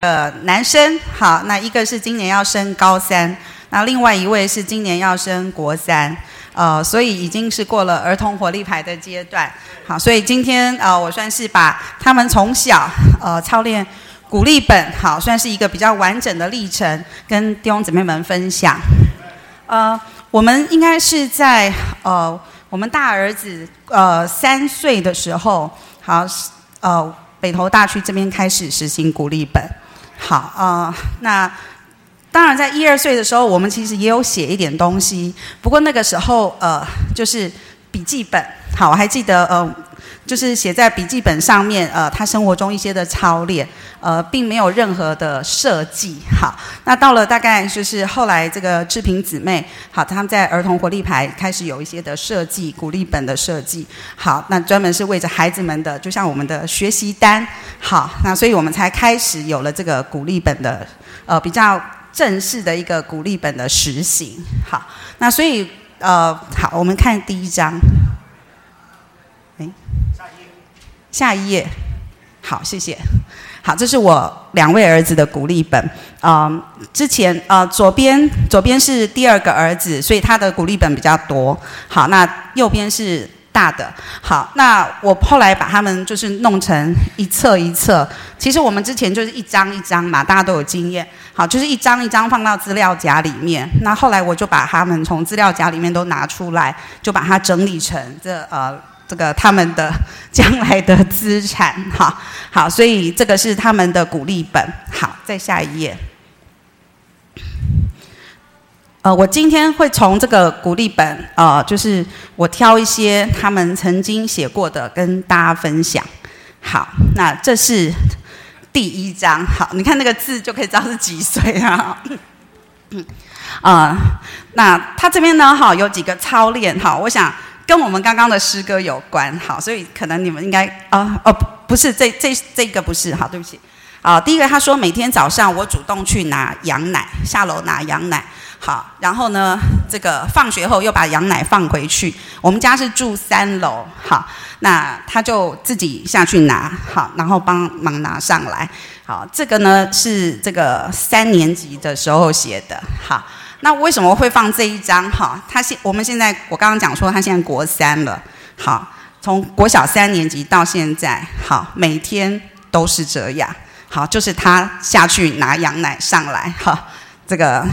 呃男生，好，那一个是今年要升高三，那另外一位是今年要升国三，呃，所以已经是过了儿童活力牌的阶段，好，所以今天呃我算是把他们从小呃操练鼓励本，好，算是一个比较完整的历程，跟弟兄姊妹们分享。呃，我们应该是在呃我们大儿子呃三岁的时候，好，呃北投大区这边开始实行鼓励本。好啊，那当然在一二岁的时候，我们其实也有写一点东西，不过那个时候呃，就是笔记本。好，我还记得呃，就是写在笔记本上面呃，他生活中一些的操练，呃，并没有任何的设计。好，那到了大概就是后来这个志平姊妹，好，他们在儿童活力牌开始有一些的设计，鼓励本的设计。好，那专门是为着孩子们的，就像我们的学习单。好，那所以我们才开始有了这个鼓励本的，呃，比较正式的一个鼓励本的实行。好，那所以呃，好，我们看第一章。下一页，好，谢谢。好，这是我两位儿子的鼓励本。嗯，之前呃，左边左边是第二个儿子，所以他的鼓励本比较多。好，那右边是大的。好，那我后来把他们就是弄成一册一册。其实我们之前就是一张一张嘛，大家都有经验。好，就是一张一张放到资料夹里面。那后来我就把他们从资料夹里面都拿出来，就把它整理成这呃。这个他们的将来的资产，哈，好，所以这个是他们的鼓励本。好，再下一页。呃，我今天会从这个鼓励本，呃，就是我挑一些他们曾经写过的跟大家分享。好，那这是第一章。好，你看那个字就可以知道是几岁啊。嗯，啊，那他这边呢，哈，有几个操练，哈，我想。跟我们刚刚的诗歌有关，好，所以可能你们应该啊哦不是这这这个不是好，对不起，啊，第一个他说每天早上我主动去拿羊奶，下楼拿羊奶，好，然后呢这个放学后又把羊奶放回去，我们家是住三楼，好，那他就自己下去拿，好，然后帮忙拿上来，好，这个呢是这个三年级的时候写的，好。那为什么会放这一张？哈，他现我们现在我刚刚讲说他现在国三了，好，从国小三年级到现在，好，每天都是这样，好，就是他下去拿羊奶上来，哈，这个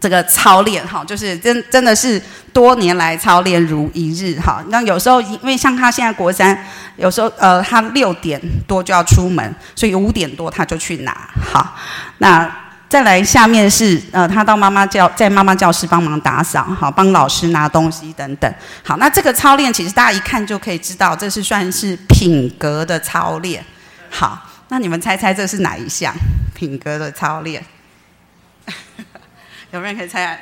这个操练，哈，就是真真的是多年来操练如一日，哈。那有时候因为像他现在国三，有时候呃他六点多就要出门，所以五点多他就去拿，好，那。再来，下面是呃，他到妈妈教在妈妈教室帮忙打扫，好，帮老师拿东西等等。好，那这个操练其实大家一看就可以知道，这是算是品格的操练。好，那你们猜猜这是哪一项品格的操练？有没有人可以猜？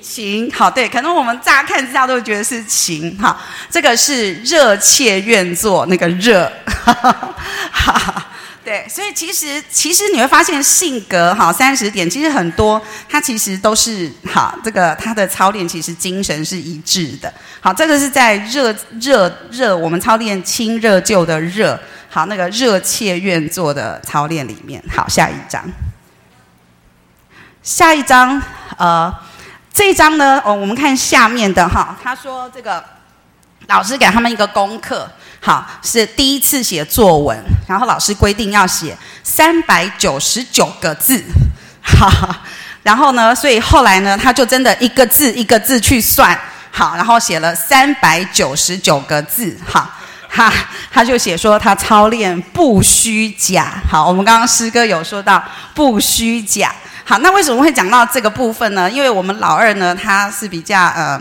情，好，对，可能我们乍看之下都觉得是情，哈，这个是热切愿做那个热，哈哈。对，所以其实其实你会发现性格哈三十点其实很多，它其实都是好这个他的操练其实精神是一致的。好，这个是在热热热我们操练清热旧的热，好那个热切愿做的操练里面。好，下一章，下一章呃这一章呢哦我们看下面的哈，他说这个老师给他们一个功课。好，是第一次写作文，然后老师规定要写三百九十九个字，好，然后呢，所以后来呢，他就真的一个字一个字去算，好，然后写了三百九十九个字，好，哈，他就写说他操练不虚假，好，我们刚刚诗歌有说到不虚假，好，那为什么会讲到这个部分呢？因为我们老二呢，他是比较呃。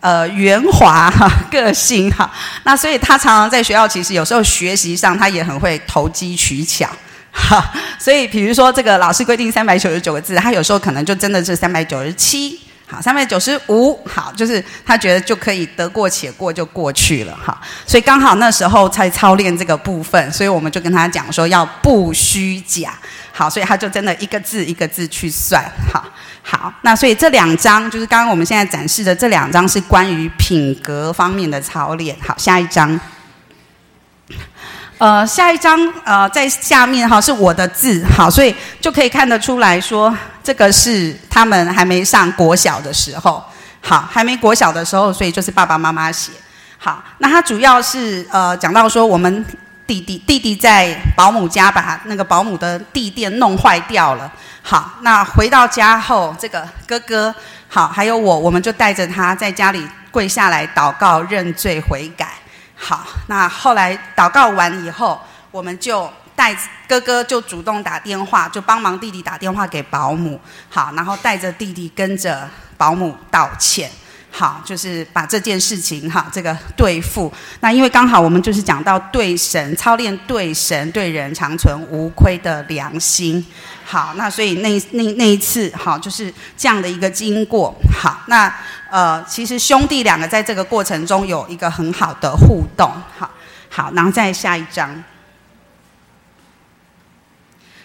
呃，圆滑哈，个性哈，那所以他常常在学校，其实有时候学习上他也很会投机取巧，哈。所以比如说这个老师规定三百九十九个字，他有时候可能就真的是三百九十七，好，三百九十五，好，就是他觉得就可以得过且过就过去了哈。所以刚好那时候才操练这个部分，所以我们就跟他讲说要不虚假，好，所以他就真的一个字一个字去算，好。好，那所以这两章就是刚刚我们现在展示的这两章是关于品格方面的操练。好，下一章，呃，下一张呃，在下面哈是我的字，好，所以就可以看得出来说，这个是他们还没上国小的时候，好，还没国小的时候，所以就是爸爸妈妈写。好，那他主要是呃讲到说，我们弟弟弟弟在保姆家把那个保姆的地垫弄坏掉了。好，那回到家后，这个哥哥好，还有我，我们就带着他在家里跪下来祷告、认罪悔改。好，那后来祷告完以后，我们就带哥哥就主动打电话，就帮忙弟弟打电话给保姆。好，然后带着弟弟跟着保姆道歉。好，就是把这件事情哈，这个对付。那因为刚好我们就是讲到对神操练，对神对人长存无亏的良心。好，那所以那那那一次好，就是这样的一个经过。好，那呃，其实兄弟两个在这个过程中有一个很好的互动。好，好，然后再下一章。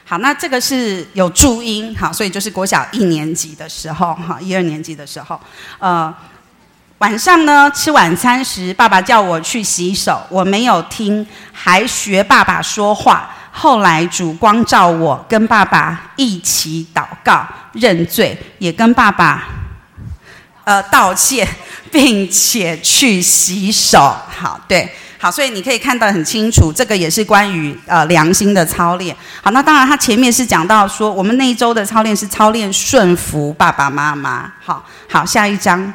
好，那这个是有注音，好，所以就是国小一年级的时候，哈，一二年级的时候，呃。晚上呢，吃晚餐时，爸爸叫我去洗手，我没有听，还学爸爸说话。后来主光照我，跟爸爸一起祷告认罪，也跟爸爸呃道歉，并且去洗手。好，对，好，所以你可以看得很清楚，这个也是关于呃良心的操练。好，那当然，他前面是讲到说，我们那一周的操练是操练顺服爸爸妈妈。好，好，下一章。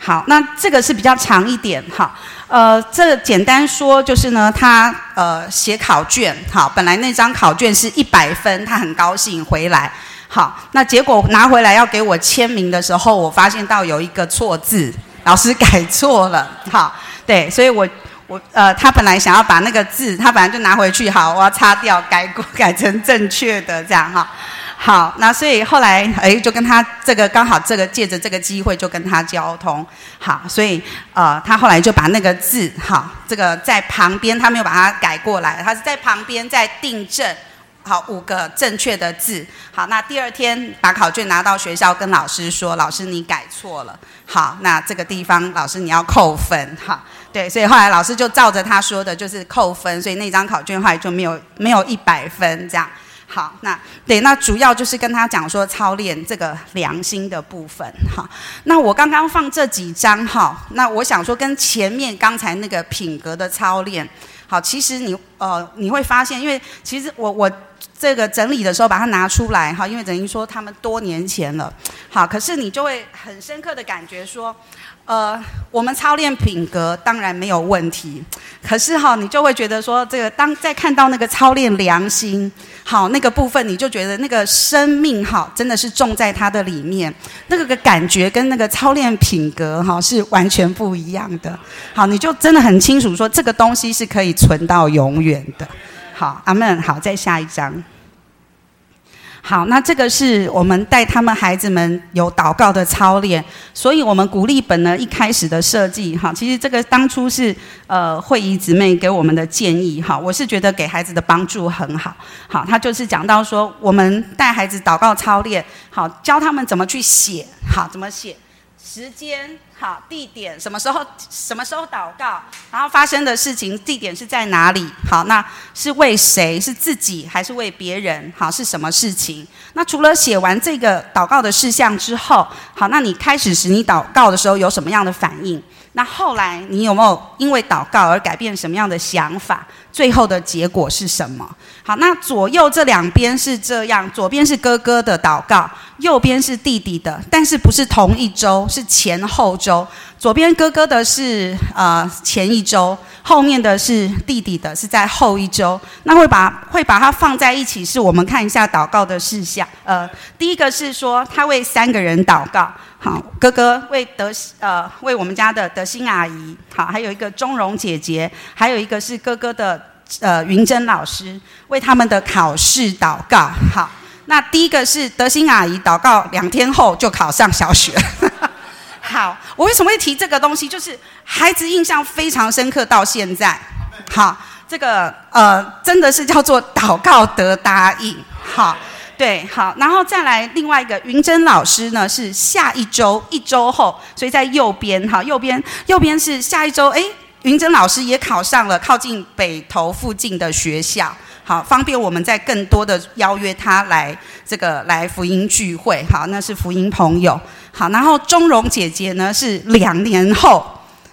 好，那这个是比较长一点哈，呃，这简单说就是呢，他呃写考卷，好，本来那张考卷是一百分，他很高兴回来，好，那结果拿回来要给我签名的时候，我发现到有一个错字，老师改错了，好，对，所以我我呃，他本来想要把那个字，他本来就拿回去，好，我要擦掉，改过改成正确的这样哈。好那所以后来哎，就跟他这个刚好这个借着这个机会就跟他交通。好，所以呃，他后来就把那个字好，这个在旁边他没有把它改过来，他是在旁边在订正好五个正确的字。好，那第二天把考卷拿到学校跟老师说，老师你改错了。好，那这个地方老师你要扣分。好，对，所以后来老师就照着他说的，就是扣分，所以那张考卷后来就没有没有一百分这样。好，那对，那主要就是跟他讲说操练这个良心的部分。哈，那我刚刚放这几张哈，那我想说跟前面刚才那个品格的操练，好，其实你呃你会发现，因为其实我我这个整理的时候把它拿出来哈，因为等于说他们多年前了，好，可是你就会很深刻的感觉说。呃，我们操练品格当然没有问题，可是哈，你就会觉得说，这个当在看到那个操练良心，好那个部分，你就觉得那个生命哈，真的是种在它的里面，那个个感觉跟那个操练品格哈是完全不一样的。好，你就真的很清楚说，这个东西是可以存到永远的。好，阿门。好，再下一章。好，那这个是我们带他们孩子们有祷告的操练，所以我们鼓励本呢一开始的设计哈，其实这个当初是呃慧仪姊妹给我们的建议哈，我是觉得给孩子的帮助很好，好，他就是讲到说我们带孩子祷告操练，好教他们怎么去写，好怎么写。时间好，地点什么时候？什么时候祷告？然后发生的事情，地点是在哪里？好，那是为谁？是自己还是为别人？好，是什么事情？那除了写完这个祷告的事项之后，好，那你开始时你祷告的时候有什么样的反应？那后来你有没有因为祷告而改变什么样的想法？最后的结果是什么？好，那左右这两边是这样，左边是哥哥的祷告，右边是弟弟的，但是不是同一周，是前后周。左边哥哥的是呃前一周，后面的是弟弟的，是在后一周。那会把会把它放在一起，是我们看一下祷告的事项。呃，第一个是说他为三个人祷告。好，哥哥为德呃为我们家的德心阿姨，好，还有一个钟荣姐姐，还有一个是哥哥的呃云珍老师，为他们的考试祷告。好，那第一个是德心阿姨祷告，两天后就考上小学。好，我为什么会提这个东西？就是孩子印象非常深刻到现在。好，这个呃真的是叫做祷告得答应。好。对，好，然后再来另外一个云珍老师呢，是下一周一周后，所以在右边哈，右边右边是下一周，哎，云珍老师也考上了靠近北投附近的学校，好，方便我们在更多的邀约他来这个来福音聚会，好，那是福音朋友，好，然后钟荣姐姐呢是两年后。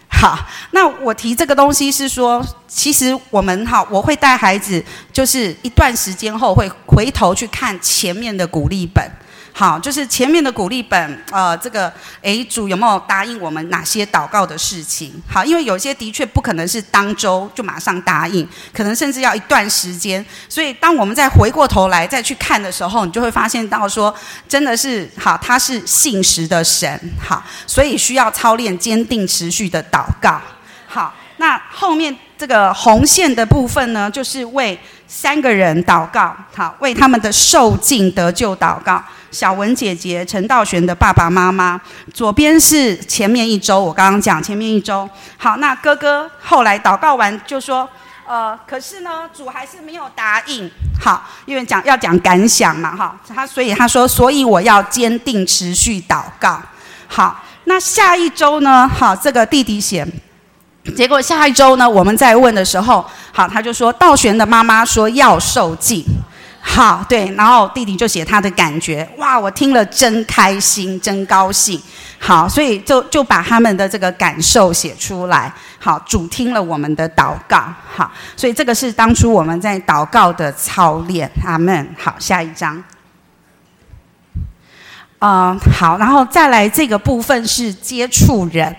好，那我提这个东西是说，其实我们哈，我会带孩子，就是一段时间后会回头去看前面的鼓励本。好，就是前面的鼓励本，呃，这个诶，主有没有答应我们哪些祷告的事情？好，因为有些的确不可能是当周就马上答应，可能甚至要一段时间。所以，当我们再回过头来再去看的时候，你就会发现到说，真的是好，他是信实的神，好，所以需要操练坚定持续的祷告。好，那后面这个红线的部分呢，就是为三个人祷告，好，为他们的受尽得救祷告。小文姐姐陈道玄的爸爸妈妈，左边是前面一周，我刚刚讲前面一周。好，那哥哥后来祷告完就说，呃，可是呢，主还是没有答应。好，因为讲要讲感想嘛，哈，他所以他说，所以我要坚定持续祷告。好，那下一周呢？好，这个弟弟写，结果下一周呢，我们在问的时候，好，他就说道玄的妈妈说要受尽。好，对，然后弟弟就写他的感觉，哇，我听了真开心，真高兴。好，所以就就把他们的这个感受写出来。好，主听了我们的祷告，好，所以这个是当初我们在祷告的操练。阿门。好，下一章。嗯，好，然后再来这个部分是接触人。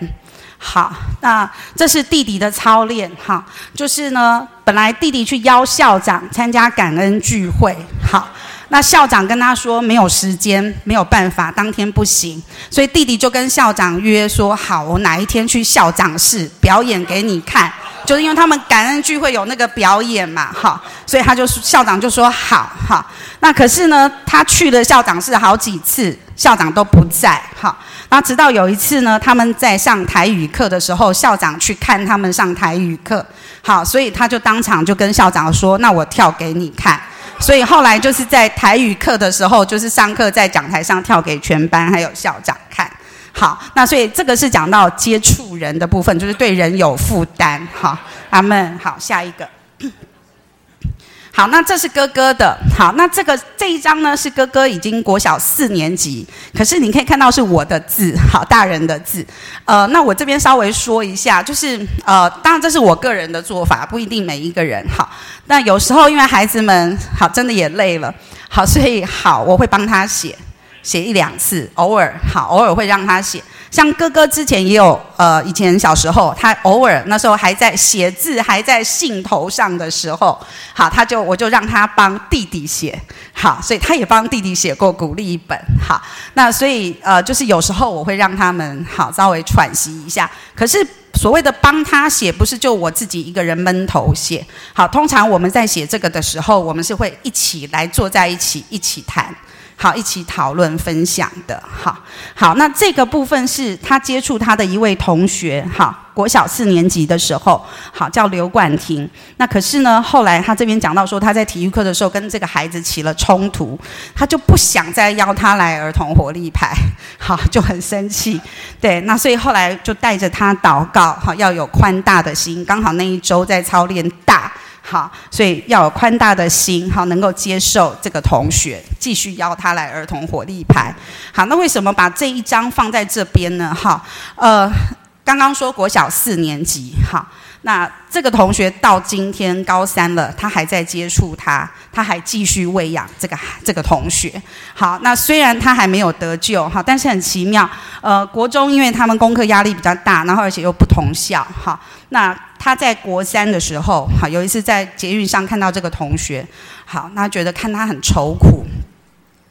好，那这是弟弟的操练，哈，就是呢，本来弟弟去邀校长参加感恩聚会，好，那校长跟他说没有时间，没有办法，当天不行，所以弟弟就跟校长约说，好，我哪一天去校长室表演给你看，就是因为他们感恩聚会有那个表演嘛，哈，所以他就校长就说好，哈，那可是呢，他去了校长室好几次，校长都不在，哈。那直到有一次呢，他们在上台语课的时候，校长去看他们上台语课，好，所以他就当场就跟校长说：“那我跳给你看。”所以后来就是在台语课的时候，就是上课在讲台上跳给全班还有校长看。好，那所以这个是讲到接触人的部分，就是对人有负担。好，阿门。好，下一个。好，那这是哥哥的。好，那这个这一张呢是哥哥已经国小四年级，可是你可以看到是我的字，好，大人的字。呃，那我这边稍微说一下，就是呃，当然这是我个人的做法，不一定每一个人好。那有时候因为孩子们好，真的也累了，好，所以好，我会帮他写，写一两次，偶尔好，偶尔会让他写。像哥哥之前也有，呃，以前小时候，他偶尔那时候还在写字，还在信头上的时候，好，他就我就让他帮弟弟写，好，所以他也帮弟弟写过鼓励一本，好，那所以呃，就是有时候我会让他们好稍微喘息一下，可是所谓的帮他写，不是就我自己一个人闷头写，好，通常我们在写这个的时候，我们是会一起来坐在一起一起谈。好，一起讨论分享的，好，好，那这个部分是他接触他的一位同学，好，国小四年级的时候，好，叫刘冠廷。那可是呢，后来他这边讲到说，他在体育课的时候跟这个孩子起了冲突，他就不想再邀他来儿童活力派，好，就很生气。对，那所以后来就带着他祷告，好，要有宽大的心。刚好那一周在操练大。好，所以要有宽大的心，好，能够接受这个同学继续邀他来儿童火力牌。好，那为什么把这一张放在这边呢？哈，呃，刚刚说国小四年级，哈。那这个同学到今天高三了，他还在接触他，他还继续喂养这个这个同学。好，那虽然他还没有得救哈，但是很奇妙。呃，国中因为他们功课压力比较大，然后而且又不同校哈。那他在国三的时候，好有一次在捷运上看到这个同学，好，那觉得看他很愁苦。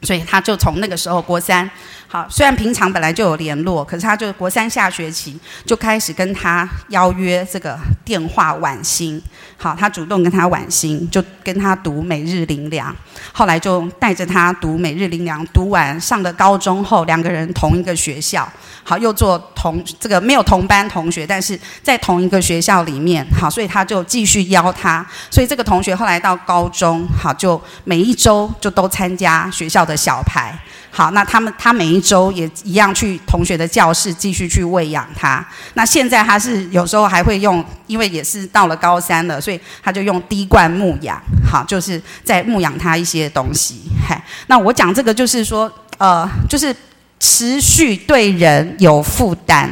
所以他就从那个时候国三，好，虽然平常本来就有联络，可是他就国三下学期就开始跟他邀约这个电话晚星，好，他主动跟他晚星，就跟他读每日灵粮，后来就带着他读每日灵粮，读完上了高中后，两个人同一个学校，好，又做同这个没有同班同学，但是在同一个学校里面，好，所以他就继续邀他，所以这个同学后来到高中，好，就每一周就都参加学校。的小牌。好，那他们他每一周也一样去同学的教室继续去喂养他。那现在他是有时候还会用，因为也是到了高三了，所以他就用滴灌牧养。好，就是在牧养他一些东西。嗨，那我讲这个就是说，呃，就是持续对人有负担。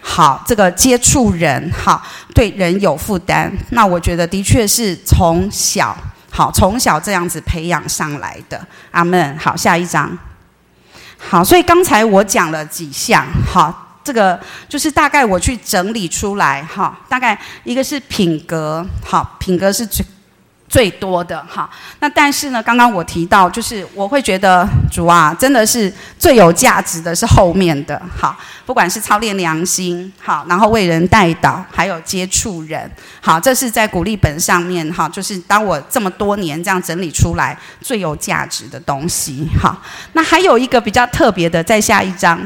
好，这个接触人，好，对人有负担。那我觉得的确是从小，好，从小这样子培养上来的。阿门。好，下一章。好，所以刚才我讲了几项，好，这个就是大概我去整理出来，哈，大概一个是品格，好，品格是最最多的，哈。那但是呢，刚刚我提到，就是我会觉得主啊，真的是最有价值的是后面的，好，不管是操练良心，好，然后为人带导，还有接触人，好，这是在鼓励本上面，哈，就是当我这么多年这样整理出来最有价值的东西，好。那还有一个比较特别的，在下一章，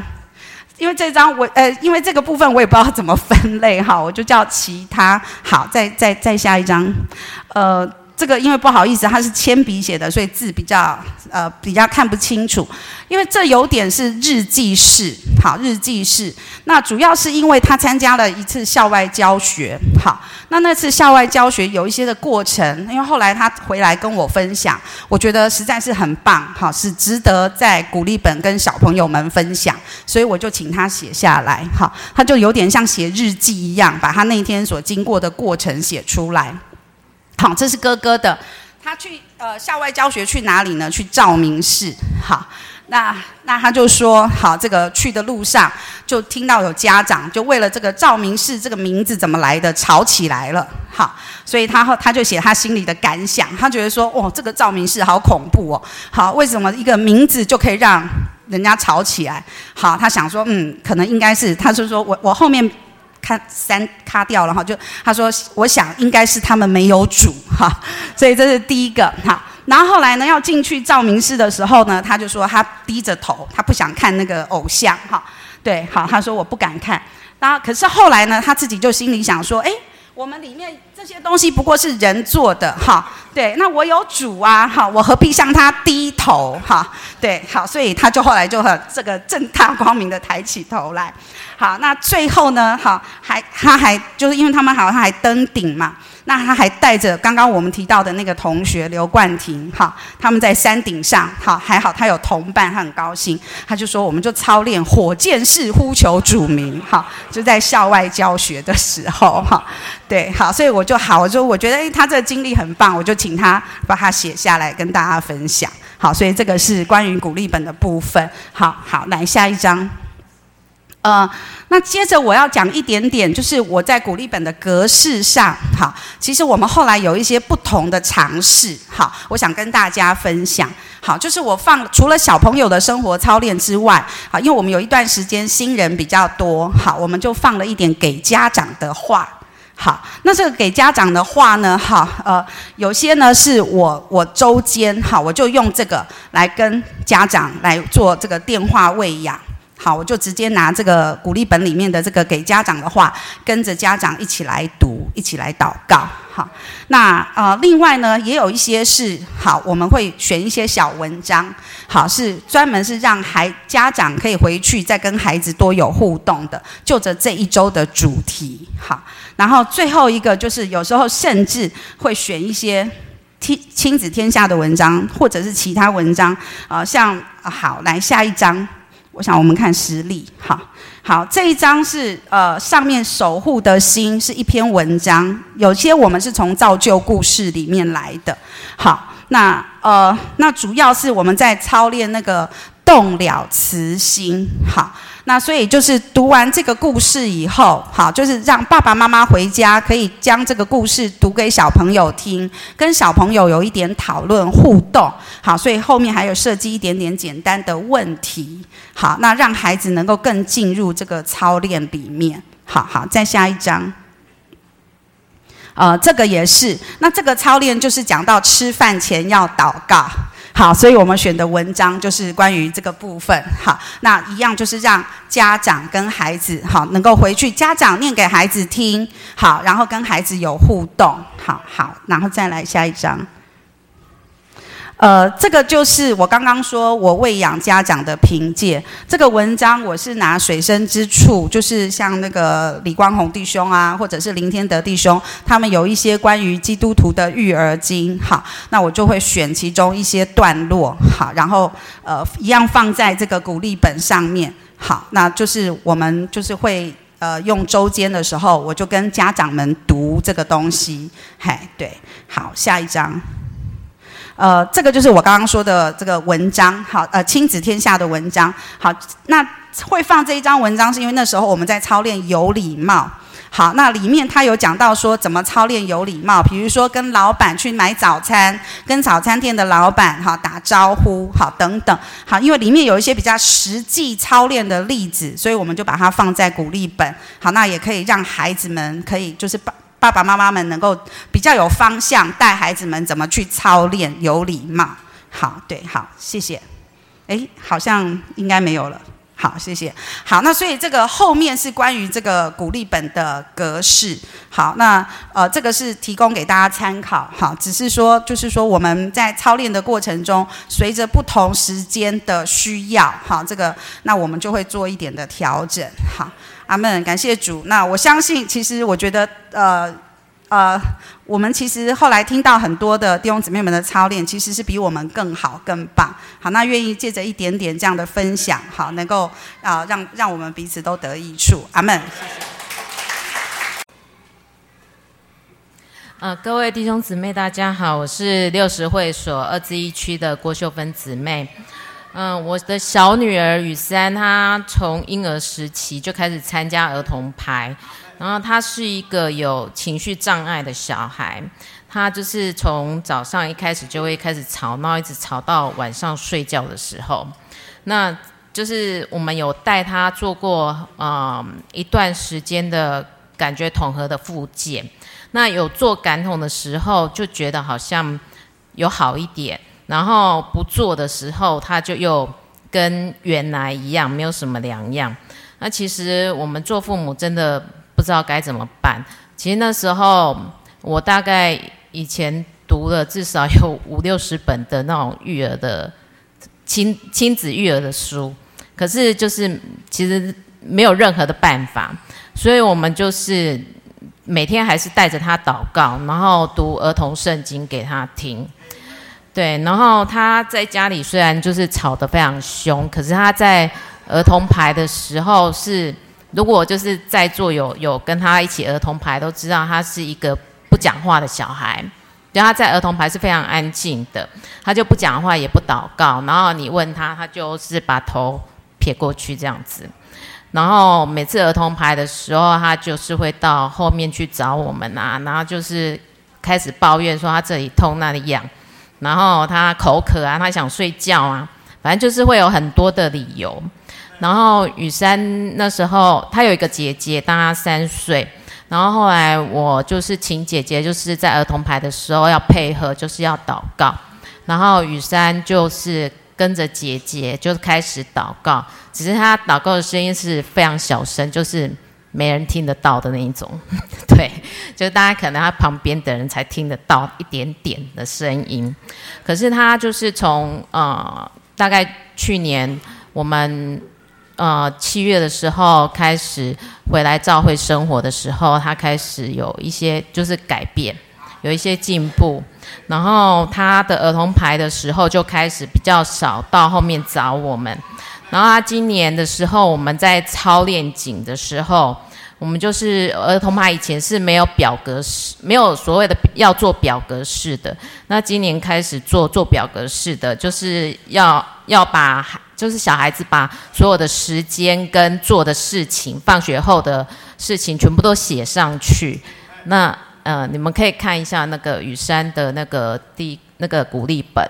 因为这张我呃，因为这个部分我也不知道怎么分类，哈，我就叫其他，好，再再再下一张，呃。这个因为不好意思，它是铅笔写的，所以字比较呃比较看不清楚。因为这有点是日记式，好日记式。那主要是因为他参加了一次校外教学，好，那那次校外教学有一些的过程，因为后来他回来跟我分享，我觉得实在是很棒，好是值得在鼓励本跟小朋友们分享，所以我就请他写下来，好，他就有点像写日记一样，把他那天所经过的过程写出来。好，这是哥哥的。他去呃校外教学去哪里呢？去照明室。好，那那他就说，好，这个去的路上就听到有家长就为了这个照明室这个名字怎么来的吵起来了。好，所以他后他就写他心里的感想。他觉得说，哦，这个照明室好恐怖哦。好，为什么一个名字就可以让人家吵起来？好，他想说，嗯，可能应该是，他是说我我后面。看三卡掉了哈，就他说，我想应该是他们没有煮哈，所以这是第一个哈。然后后来呢，要进去照明室的时候呢，他就说他低着头，他不想看那个偶像哈。对，好，他说我不敢看。然后可是后来呢，他自己就心里想说，哎。我们里面这些东西不过是人做的，哈，对，那我有主啊，哈，我何必向他低头，哈，对，好，所以他就后来就很这个正大光明的抬起头来，好，那最后呢，哈，还他还就是因为他们好像还登顶嘛。那他还带着刚刚我们提到的那个同学刘冠廷，哈，他们在山顶上，好，还好他有同伴，他很高兴，他就说我们就操练火箭式呼求主名，哈，就在校外教学的时候，哈，对，好，所以我就好，我就我觉得诶，他这个经历很棒，我就请他把它写下来跟大家分享，好，所以这个是关于鼓励本的部分，好好来下一章。呃，那接着我要讲一点点，就是我在鼓励本的格式上，好，其实我们后来有一些不同的尝试，好，我想跟大家分享，好，就是我放除了小朋友的生活操练之外，好，因为我们有一段时间新人比较多，好，我们就放了一点给家长的话，好，那这个给家长的话呢，哈，呃，有些呢是我我周间，好，我就用这个来跟家长来做这个电话喂养。好，我就直接拿这个鼓励本里面的这个给家长的话，跟着家长一起来读，一起来祷告。好，那呃，另外呢，也有一些是好，我们会选一些小文章，好，是专门是让孩家长可以回去再跟孩子多有互动的，就着这一周的主题。好，然后最后一个就是有时候甚至会选一些亲亲子天下的文章，或者是其他文章，啊，像好来下一章。我想我们看实例，好，好，这一章是呃上面守护的心是一篇文章，有些我们是从造就故事里面来的，好，那呃那主要是我们在操练那个动了慈心，好。那所以就是读完这个故事以后，好，就是让爸爸妈妈回家可以将这个故事读给小朋友听，跟小朋友有一点讨论互动，好，所以后面还有设计一点点简单的问题，好，那让孩子能够更进入这个操练里面，好好，再下一章，呃，这个也是，那这个操练就是讲到吃饭前要祷告。好，所以我们选的文章就是关于这个部分。好，那一样就是让家长跟孩子好能够回去，家长念给孩子听，好，然后跟孩子有互动。好好，然后再来下一章。呃，这个就是我刚刚说我喂养家长的凭借。这个文章我是拿水深之处，就是像那个李光宏弟兄啊，或者是林天德弟兄，他们有一些关于基督徒的育儿经，好，那我就会选其中一些段落，好，然后呃，一样放在这个鼓励本上面，好，那就是我们就是会呃用周间的时候，我就跟家长们读这个东西，嘿，对，好，下一章。呃，这个就是我刚刚说的这个文章，好，呃，亲子天下的文章，好，那会放这一张文章，是因为那时候我们在操练有礼貌，好，那里面他有讲到说怎么操练有礼貌，比如说跟老板去买早餐，跟早餐店的老板哈打招呼，好，等等，好，因为里面有一些比较实际操练的例子，所以我们就把它放在鼓励本，好，那也可以让孩子们可以就是把。爸爸妈妈们能够比较有方向，带孩子们怎么去操练有礼貌。好，对，好，谢谢。哎，好像应该没有了。好，谢谢。好，那所以这个后面是关于这个鼓励本的格式。好，那呃，这个是提供给大家参考。好，只是说就是说我们在操练的过程中，随着不同时间的需要，好，这个那我们就会做一点的调整。好。阿门，感谢主。那我相信，其实我觉得，呃，呃，我们其实后来听到很多的弟兄姊妹们的操练，其实是比我们更好、更棒。好，那愿意借着一点点这样的分享，好，能够啊，让让我们彼此都得益处。阿门。呃，各位弟兄姊妹，大家好，我是六十会所二之一区的郭秀芬姊妹。嗯，我的小女儿雨珊，她从婴儿时期就开始参加儿童排，然后她是一个有情绪障碍的小孩，她就是从早上一开始就会开始吵闹，一直吵到晚上睡觉的时候，那就是我们有带她做过嗯一段时间的感觉统合的复健，那有做感统的时候就觉得好像有好一点。然后不做的时候，他就又跟原来一样，没有什么两样。那其实我们做父母真的不知道该怎么办。其实那时候我大概以前读了至少有五六十本的那种育儿的亲亲子育儿的书，可是就是其实没有任何的办法，所以我们就是每天还是带着他祷告，然后读儿童圣经给他听。对，然后他在家里虽然就是吵得非常凶，可是他在儿童牌的时候是，如果就是在座有有跟他一起儿童牌，都知道他是一个不讲话的小孩。对，他在儿童牌是非常安静的，他就不讲话也不祷告，然后你问他，他就是把头撇过去这样子。然后每次儿童牌的时候，他就是会到后面去找我们啊，然后就是开始抱怨说他这里痛那里痒。然后他口渴啊，他想睡觉啊，反正就是会有很多的理由。然后雨山那时候他有一个姐姐，大他三岁。然后后来我就是请姐姐，就是在儿童牌的时候要配合，就是要祷告。然后雨山就是跟着姐姐就开始祷告，只是他祷告的声音是非常小声，就是。没人听得到的那一种，对，就是大家可能他旁边的人才听得到一点点的声音，可是他就是从呃大概去年我们呃七月的时候开始回来教会生活的时候，他开始有一些就是改变，有一些进步，然后他的儿童牌的时候就开始比较少到后面找我们。然后他今年的时候，我们在操练景的时候，我们就是儿童牌以前是没有表格式，没有所谓的要做表格式的。那今年开始做做表格式的，就是要要把就是小孩子把所有的时间跟做的事情，放学后的事情全部都写上去。那呃，你们可以看一下那个雨山的那个第那个鼓励本。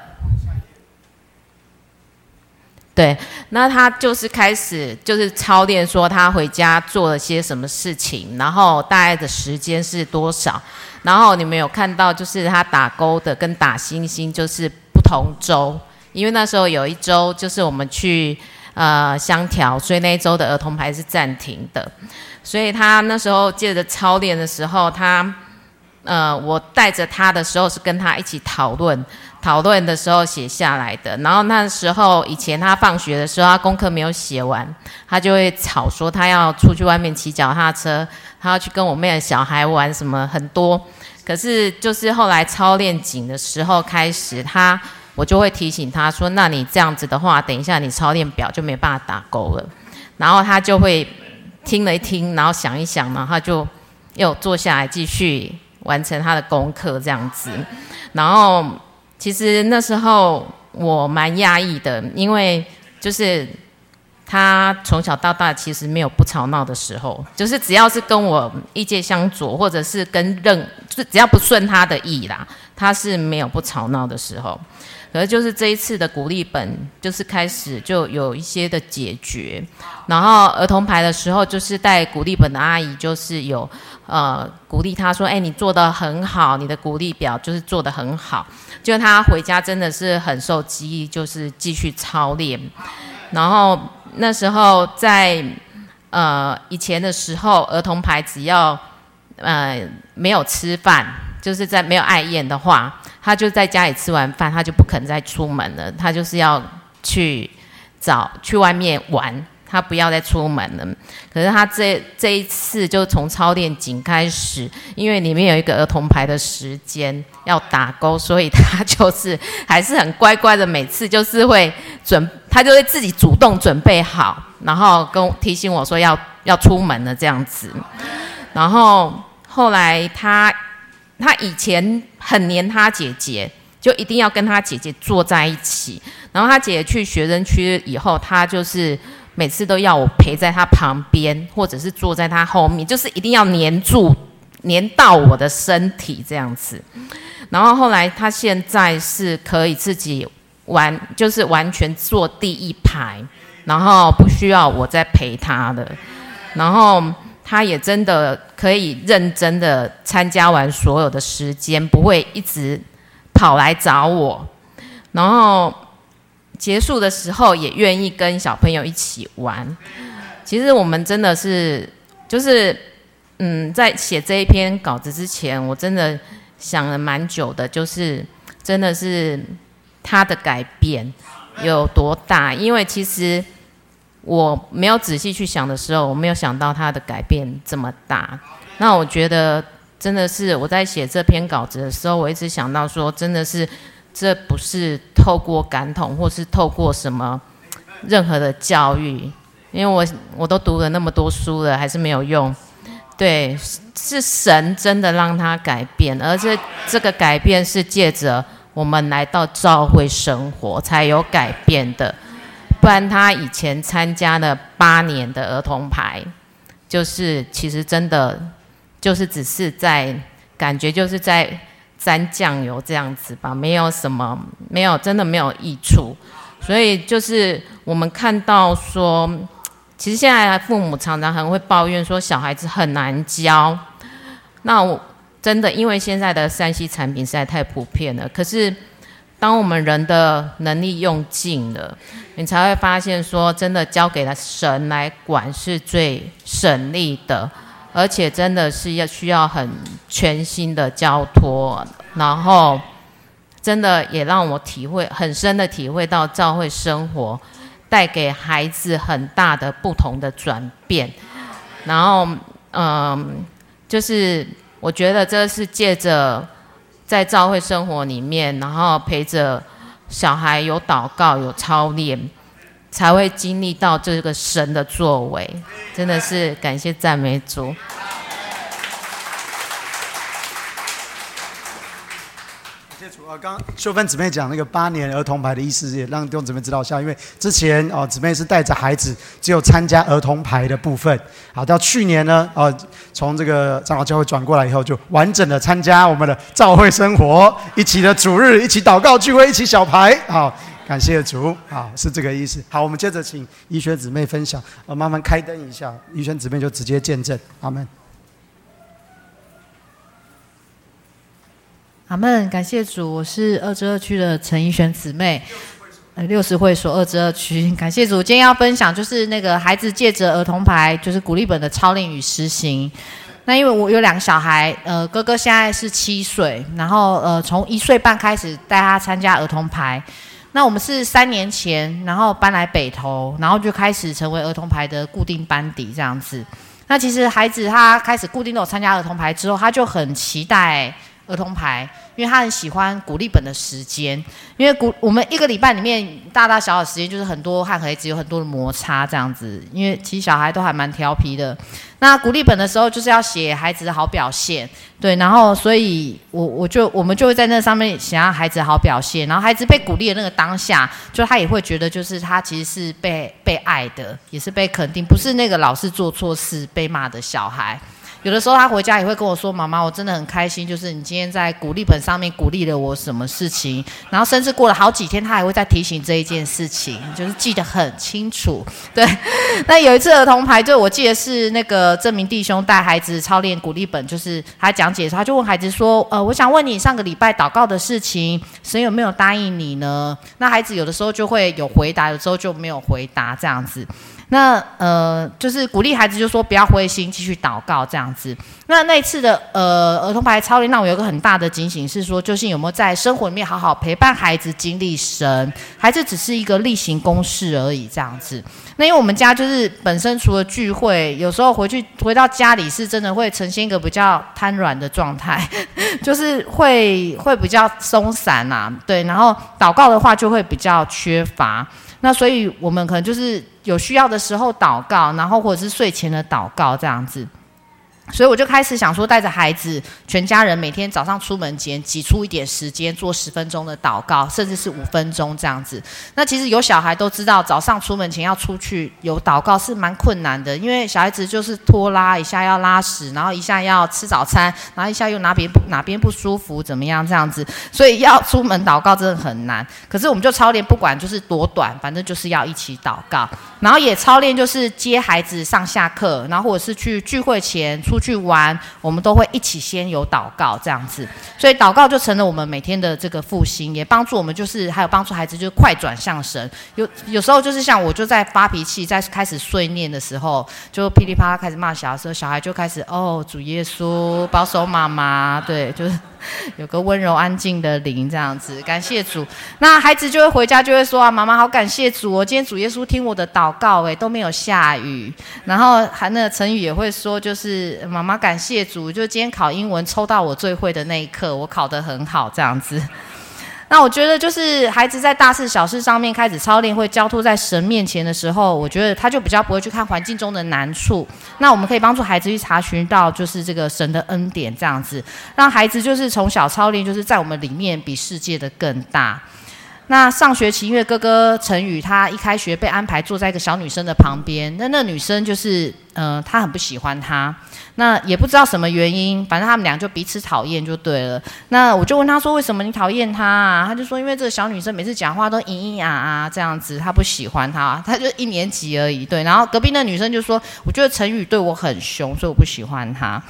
对，那他就是开始就是操练，说他回家做了些什么事情，然后大概的时间是多少，然后你们有看到就是他打勾的跟打星星就是不同周，因为那时候有一周就是我们去呃相调，所以那一周的儿童牌是暂停的，所以他那时候借着操练的时候，他呃我带着他的时候是跟他一起讨论。讨论的时候写下来的。然后那时候以前他放学的时候，他功课没有写完，他就会吵说他要出去外面骑脚踏车，他要去跟我妹的小孩玩什么很多。可是就是后来操练紧的时候开始，他我就会提醒他说：“那你这样子的话，等一下你操练表就没办法打勾了。”然后他就会听了一听，然后想一想，然后他就又坐下来继续完成他的功课这样子。然后其实那时候我蛮压抑的，因为就是他从小到大其实没有不吵闹的时候，就是只要是跟我意见相左，或者是跟任就只要不顺他的意啦，他是没有不吵闹的时候。可是就是这一次的鼓励本，就是开始就有一些的解决。然后儿童牌的时候，就是带鼓励本的阿姨，就是有呃鼓励他说：“哎，你做的很好，你的鼓励表就是做的很好。”就他回家真的是很受激励，就是继续操练。然后那时候在呃以前的时候，儿童牌只要呃没有吃饭，就是在没有爱宴的话。他就在家里吃完饭，他就不肯再出门了。他就是要去找去外面玩，他不要再出门了。可是他这这一次就从操练井开始，因为里面有一个儿童牌的时间要打勾，所以他就是还是很乖乖的，每次就是会准，他就会自己主动准备好，然后跟提醒我说要要出门了这样子。然后后来他。他以前很黏他姐姐，就一定要跟他姐姐坐在一起。然后他姐姐去学生区以后，他就是每次都要我陪在他旁边，或者是坐在他后面，就是一定要黏住，黏到我的身体这样子。然后后来他现在是可以自己完，就是完全坐第一排，然后不需要我再陪他的。然后。他也真的可以认真的参加完所有的时间，不会一直跑来找我。然后结束的时候也愿意跟小朋友一起玩。其实我们真的是，就是嗯，在写这一篇稿子之前，我真的想了蛮久的，就是真的是他的改变有多大，因为其实。我没有仔细去想的时候，我没有想到他的改变这么大。那我觉得真的是我在写这篇稿子的时候，我一直想到说，真的是这不是透过感统，或是透过什么任何的教育，因为我我都读了那么多书了，还是没有用。对，是神真的让他改变，而且这个改变是借着我们来到教会生活才有改变的。不然他以前参加了八年的儿童牌，就是其实真的就是只是在感觉就是在沾酱油这样子吧，没有什么没有真的没有益处。所以就是我们看到说，其实现在父母常常很会抱怨说小孩子很难教。那我真的因为现在的三 C 产品实在太普遍了，可是。当我们人的能力用尽了，你才会发现说，真的交给了神来管是最省力的，而且真的是要需要很全新的交托，然后真的也让我体会很深的体会到教会生活带给孩子很大的不同的转变，然后嗯，就是我觉得这是借着。在教会生活里面，然后陪着小孩有祷告、有操练，才会经历到这个神的作为，真的是感谢赞美主。我刚秀芬姊妹讲那个八年儿童牌的意思，也让弟兄姊妹知道一下。因为之前哦，姊妹是带着孩子，只有参加儿童牌的部分。好，到去年呢，哦，从这个长老教会转过来以后，就完整的参加我们的教会生活，一起的主日，一起祷告聚会，一起小牌。好，感谢主，好，是这个意思。好，我们接着请怡轩姊妹分享。呃，慢慢开灯一下，怡轩姊妹就直接见证。阿门。阿门，感谢主，我是二之二区的陈怡璇姊妹，呃，六十会所二之二区，感谢主，今天要分享就是那个孩子借着儿童牌，就是鼓励本的操练与实行。那因为我有两个小孩，呃，哥哥现在是七岁，然后呃，从一岁半开始带他参加儿童牌。那我们是三年前，然后搬来北投，然后就开始成为儿童牌的固定班底这样子。那其实孩子他开始固定都参加儿童牌之后，他就很期待儿童牌。因为他很喜欢鼓励本的时间，因为鼓我们一个礼拜里面大大小小时间就是很多和孩子有很多的摩擦这样子，因为其实小孩都还蛮调皮的。那鼓励本的时候就是要写孩子的好表现，对，然后所以我我就我们就会在那上面写让孩子好表现，然后孩子被鼓励的那个当下，就他也会觉得就是他其实是被被爱的，也是被肯定，不是那个老是做错事被骂的小孩。有的时候他回家也会跟我说：“妈妈，我真的很开心，就是你今天在鼓励本上面鼓励了我什么事情。”然后甚至过了好几天，他还会再提醒这一件事情，就是记得很清楚。对，那有一次儿童牌，就我记得是那个证明弟兄带孩子操练鼓励本，就是他讲解的时候，他就问孩子说：“呃，我想问你上个礼拜祷告的事情，神有没有答应你呢？”那孩子有的时候就会有回答，有时候就没有回答这样子。那呃，就是鼓励孩子，就说不要灰心，继续祷告这样子。那那一次的呃儿童牌操练，让我有个很大的警醒，是说究竟有没有在生活里面好好陪伴孩子经历神，还是只是一个例行公事而已这样子？那因为我们家就是本身除了聚会，有时候回去回到家里是真的会呈现一个比较瘫软的状态，就是会会比较松散呐，对，然后祷告的话就会比较缺乏。那所以我们可能就是有需要的时候祷告，然后或者是睡前的祷告这样子。所以我就开始想说，带着孩子，全家人每天早上出门前挤出一点时间，做十分钟的祷告，甚至是五分钟这样子。那其实有小孩都知道，早上出门前要出去有祷告是蛮困难的，因为小孩子就是拖拉一下要拉屎，然后一下要吃早餐，然后一下又哪边哪边不舒服怎么样这样子，所以要出门祷告真的很难。可是我们就操练，不管就是多短，反正就是要一起祷告，然后也操练就是接孩子上下课，然后或者是去聚会前。出去玩，我们都会一起先有祷告这样子，所以祷告就成了我们每天的这个复兴，也帮助我们，就是还有帮助孩子，就是快转向神。有有时候就是像我就在发脾气，在开始碎念的时候，就噼里啪啦开始骂小孩的时候，小孩就开始哦，主耶稣保守妈妈，对，就是。有个温柔安静的灵，这样子，感谢主。那孩子就会回家就会说啊，妈妈好感谢主哦，今天主耶稣听我的祷告，诶，都没有下雨。然后还那个成语也会说，就是妈妈感谢主，就今天考英文抽到我最会的那一刻，我考得很好，这样子。那我觉得，就是孩子在大事小事上面开始操练，会交托在神面前的时候，我觉得他就比较不会去看环境中的难处。那我们可以帮助孩子去查询到，就是这个神的恩典，这样子，让孩子就是从小操练，就是在我们里面比世界的更大。那上学期，因为哥哥陈宇他一开学被安排坐在一个小女生的旁边，那那女生就是，呃，他很不喜欢他。那也不知道什么原因，反正他们俩就彼此讨厌就对了。那我就问他说：“为什么你讨厌他？”啊？他就说：“因为这个小女生每次讲话都咿咿啊啊这样子，他不喜欢她。他就一年级而已，对。然后隔壁那女生就说：‘我觉得陈宇对我很凶，所以我不喜欢他。’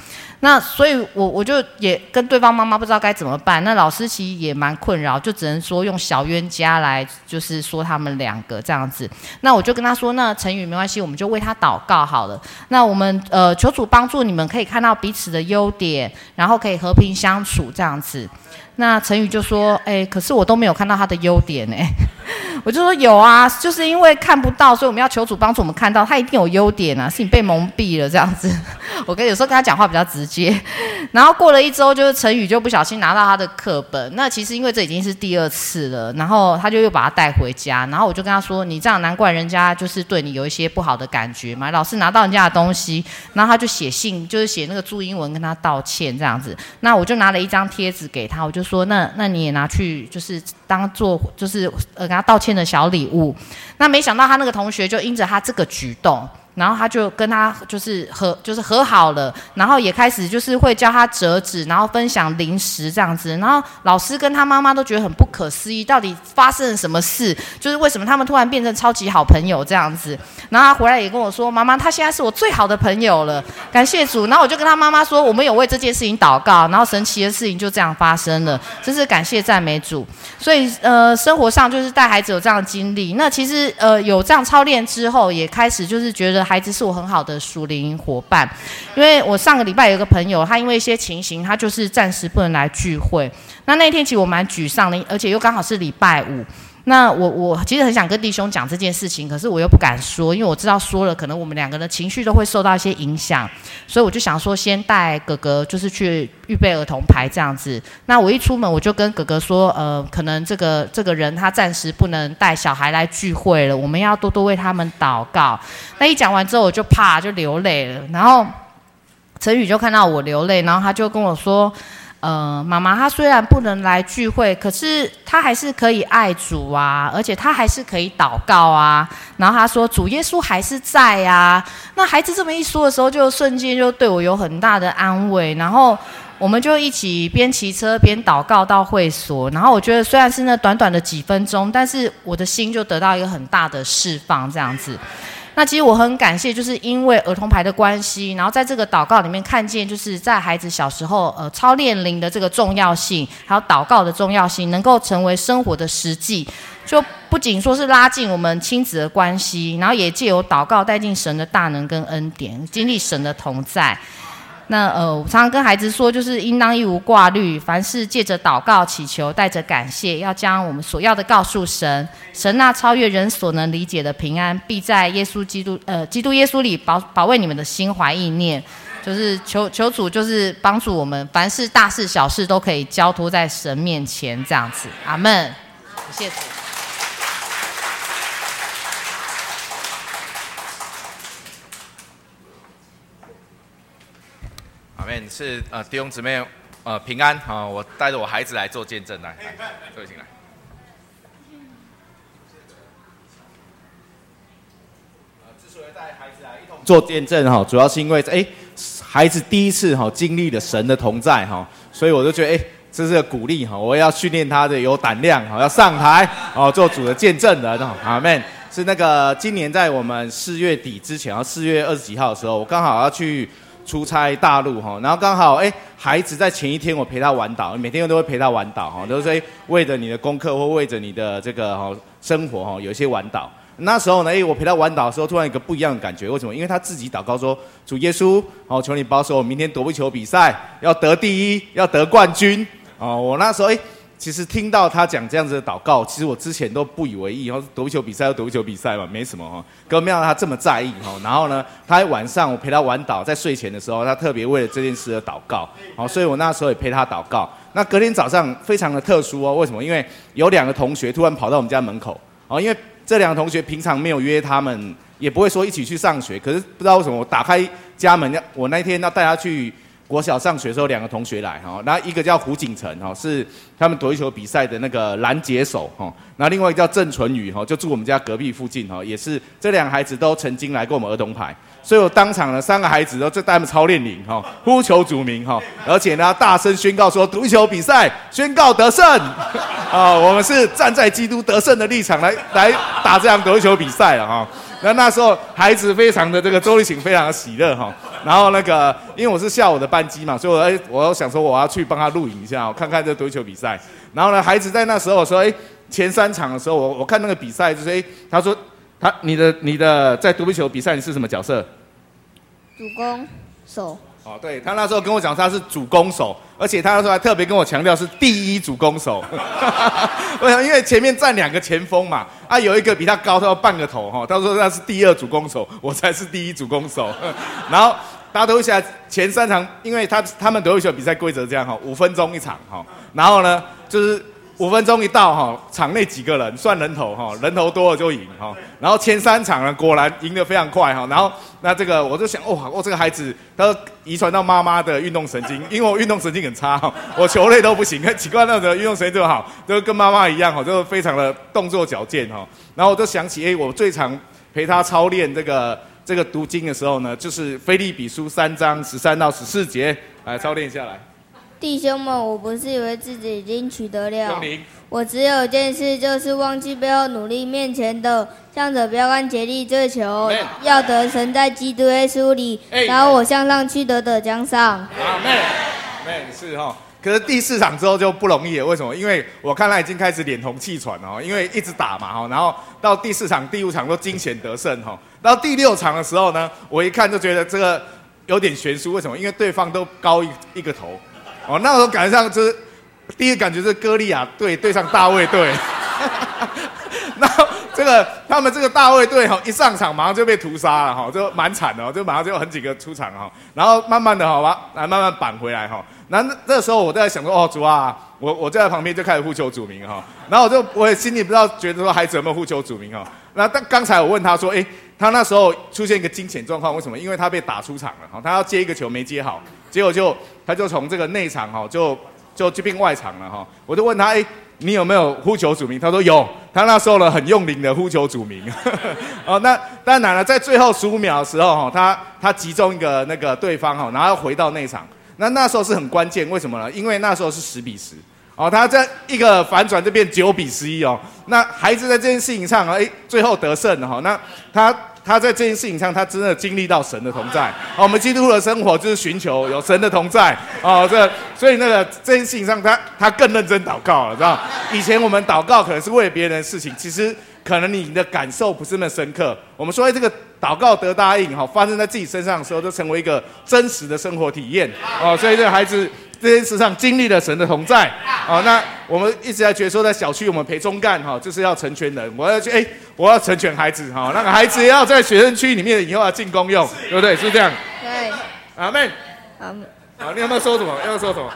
那所以，我我就也跟对方妈妈不知道该怎么办。那老师其实也蛮困扰，就只能说用小冤家来，就是说他们两个这样子。那我就跟他说：‘那陈宇没关系，我们就为他祷告好了。’那我们呃求主帮助你。”你们可以看到彼此的优点，然后可以和平相处这样子。那陈宇就说：“哎，可是我都没有看到他的优点哎。”我就说：“有啊，就是因为看不到，所以我们要求主帮助我们看到他一定有优点啊，是你被蒙蔽了这样子。”我跟有时候跟他讲话比较直接。然后过了一周，就是陈宇就不小心拿到他的课本。那其实因为这已经是第二次了，然后他就又把他带回家。然后我就跟他说：“你这样难怪人家就是对你有一些不好的感觉嘛。”老师拿到人家的东西，然后他就写信，就是写那个注英文跟他道歉这样子。那我就拿了一张贴纸给他，我就。说那那你也拿去就是当做就是呃跟他道歉的小礼物，那没想到他那个同学就因着他这个举动。然后他就跟他就是和就是和好了，然后也开始就是会教他折纸，然后分享零食这样子。然后老师跟他妈妈都觉得很不可思议，到底发生了什么事？就是为什么他们突然变成超级好朋友这样子？然后他回来也跟我说：“妈妈，他现在是我最好的朋友了，感谢主。”然后我就跟他妈妈说：“我们有为这件事情祷告，然后神奇的事情就这样发生了，真是感谢赞美主。”所以呃，生活上就是带孩子有这样的经历。那其实呃有这样操练之后，也开始就是觉得。孩子是我很好的属灵伙伴。因为我上个礼拜有个朋友，他因为一些情形，他就是暂时不能来聚会。那那天其实我蛮沮丧的，而且又刚好是礼拜五。那我我其实很想跟弟兄讲这件事情，可是我又不敢说，因为我知道说了，可能我们两个的情绪都会受到一些影响，所以我就想说，先带哥哥就是去预备儿童牌这样子。那我一出门，我就跟哥哥说，呃，可能这个这个人他暂时不能带小孩来聚会了，我们要多多为他们祷告。那一讲完之后，我就怕就流泪了，然后陈宇就看到我流泪，然后他就跟我说。呃，妈妈，她虽然不能来聚会，可是她还是可以爱主啊，而且她还是可以祷告啊。然后她说，主耶稣还是在啊。那孩子这么一说的时候，就瞬间就对我有很大的安慰。然后我们就一起边骑车边祷告到会所。然后我觉得虽然是那短短的几分钟，但是我的心就得到一个很大的释放，这样子。那其实我很感谢，就是因为儿童牌的关系，然后在这个祷告里面看见，就是在孩子小时候，呃，操练灵的这个重要性，还有祷告的重要性，能够成为生活的实际，就不仅说是拉近我们亲子的关系，然后也借由祷告带进神的大能跟恩典，经历神的同在。那呃，我常常跟孩子说，就是应当一无挂虑，凡事借着祷告祈求，带着感谢，要将我们所要的告诉神。神那超越人所能理解的平安，必在耶稣基督呃基督耶稣里保保卫你们的心怀意念。就是求求主，就是帮助我们，凡事大事小事都可以交托在神面前，这样子。阿门。谢谢。阿门，是呃弟兄姊妹呃平安啊！我带着我孩子来做见证来，各位请来。之所以带孩子来一同做见证哈，主要是因为哎孩子第一次哈经历了神的同在哈，所以我就觉得哎这是个鼓励哈，我要训练他的有胆量哈，要上台哦做主的见证人哈。阿门。是那个今年在我们四月底之前啊，四月二十几号的时候，我刚好要去。出差大陆哈，然后刚好哎，孩子在前一天我陪他玩岛，每天都会陪他玩岛哈，都是为着你的功课或为着你的这个哈生活哈，有一些玩岛。那时候呢，哎，我陪他玩岛的时候，突然一个不一样的感觉，为什么？因为他自己祷告说：“主耶稣，哦，求你保守我明天夺不球比赛要得第一，要得冠军。”哦，我那时候哎。其实听到他讲这样子的祷告，其实我之前都不以为意，然后夺球比赛要夺球比赛嘛，没什么哈。可没想到他这么在意哈。然后呢，他晚上我陪他玩岛，在睡前的时候，他特别为了这件事而祷告。好，所以我那时候也陪他祷告。那隔天早上非常的特殊哦，为什么？因为有两个同学突然跑到我们家门口。哦，因为这两个同学平常没有约他们，也不会说一起去上学。可是不知道为什么，我打开家门要我那天要带他去。国小上学的时候，两个同学来哈，然后一个叫胡景成哈，是他们躲球比赛的那个拦截手哈，然后另外一个叫郑纯宇哈，就住我们家隔壁附近哈，也是这两个孩子都曾经来过我们儿童牌，所以我当场呢三个孩子都在带他们操练领哈，呼求主名哈，而且呢大声宣告说足球比赛宣告得胜 啊，我们是站在基督得胜的立场来来打这样足球比赛了哈。那那时候孩子非常的这个周丽晴非常的喜乐哈，然后那个因为我是下午的班机嘛，所以我哎我想说我要去帮他录影一下，我看看这足球比赛。然后呢，孩子在那时候说哎前三场的时候，我我看那个比赛就是哎他说他你的你的在足球比赛你是什么角色？主攻手。哦，对他那时候跟我讲他是主攻手，而且他那时候还特别跟我强调是第一主攻手。为什么？因为前面站两个前锋嘛，啊，有一个比他高，他要半个头哈。他说那是第二主攻手，我才是第一主攻手。然后大家都会想前三场，因为他他们德国球比赛规则这样哈，五分钟一场哈。然后呢，就是。五分钟一到哈，场内几个人算人头哈，人头多了就赢哈。然后前三场呢，果然赢得非常快哈。然后那这个我就想，哇，我这个孩子他遗传到妈妈的运动神经，因为我运动神经很差哈，我球类都不行。很奇怪，那个运动神经就好，都跟妈妈一样哈，就非常的动作矫健哈。然后我就想起，哎，我最常陪他操练这个这个读经的时候呢，就是《菲利比书》三章十三到十四节，来操练下来。弟兄们，我不是以为自己已经取得了，我只有一件事，就是忘记背后努力面前的，向着标杆竭力追求，要得神在基督耶稣里，然后我向上去得的奖赏。阿妹，妹是哈，可是第四场之后就不容易了，为什么？因为我看他已经开始脸红气喘哦，因为一直打嘛哈，然后到第四场、第五场都惊险得胜哈，到第六场的时候呢，我一看就觉得这个有点悬殊，为什么？因为对方都高一一个头，哦，那时候感觉上就是第一个感觉是歌利亚队对上大卫队，那这个他们这个大卫队哈一上场马上就被屠杀了哈，就蛮惨的，就马上就有很几个出场哈，然后慢慢的好吧，来慢慢扳回来哈。那那时候我在想说，哦主啊，我我就在旁边就开始呼求主名哈，然后我就我也心里不知道觉得说孩子有没有呼求主名哈。那但刚才我问他说，哎，他那时候出现一个惊险状况，为什么？因为他被打出场了哈，他要接一个球没接好，结果就他就从这个内场哈就就就变外场了哈。我就问他，哎，你有没有呼求主名？他说有，他那时候呢很用力的呼求主名。哦，那当然了，在最后十五秒的时候哈，他他集中一个那个对方哈，然后回到内场。那那时候是很关键，为什么呢？因为那时候是十比十，哦，他在一个反转就变九比十一哦。那孩子在这件事情上啊，哎，最后得胜了哈。那他他在这件事情上，他真的经历到神的同在。哦，我们基督徒的生活就是寻求有神的同在。哦，这所以那个这件事情上，他他更认真祷告了，知道？以前我们祷告可能是为别人的事情，其实。可能你的感受不是那么深刻。我们说这个祷告得答应，哈，发生在自己身上的时候，就成为一个真实的生活体验。哦，所以这个孩子这件事上经历了神的同在。哦，那我们一直在觉得说，在小区我们陪中干，哈，就是要成全人。我要去，哎，我要成全孩子，哈，那个孩子要在学生区里面以后要进公用，对不对？是这样。对。阿妹。阿妹。好，你有没有说什么？要说什么？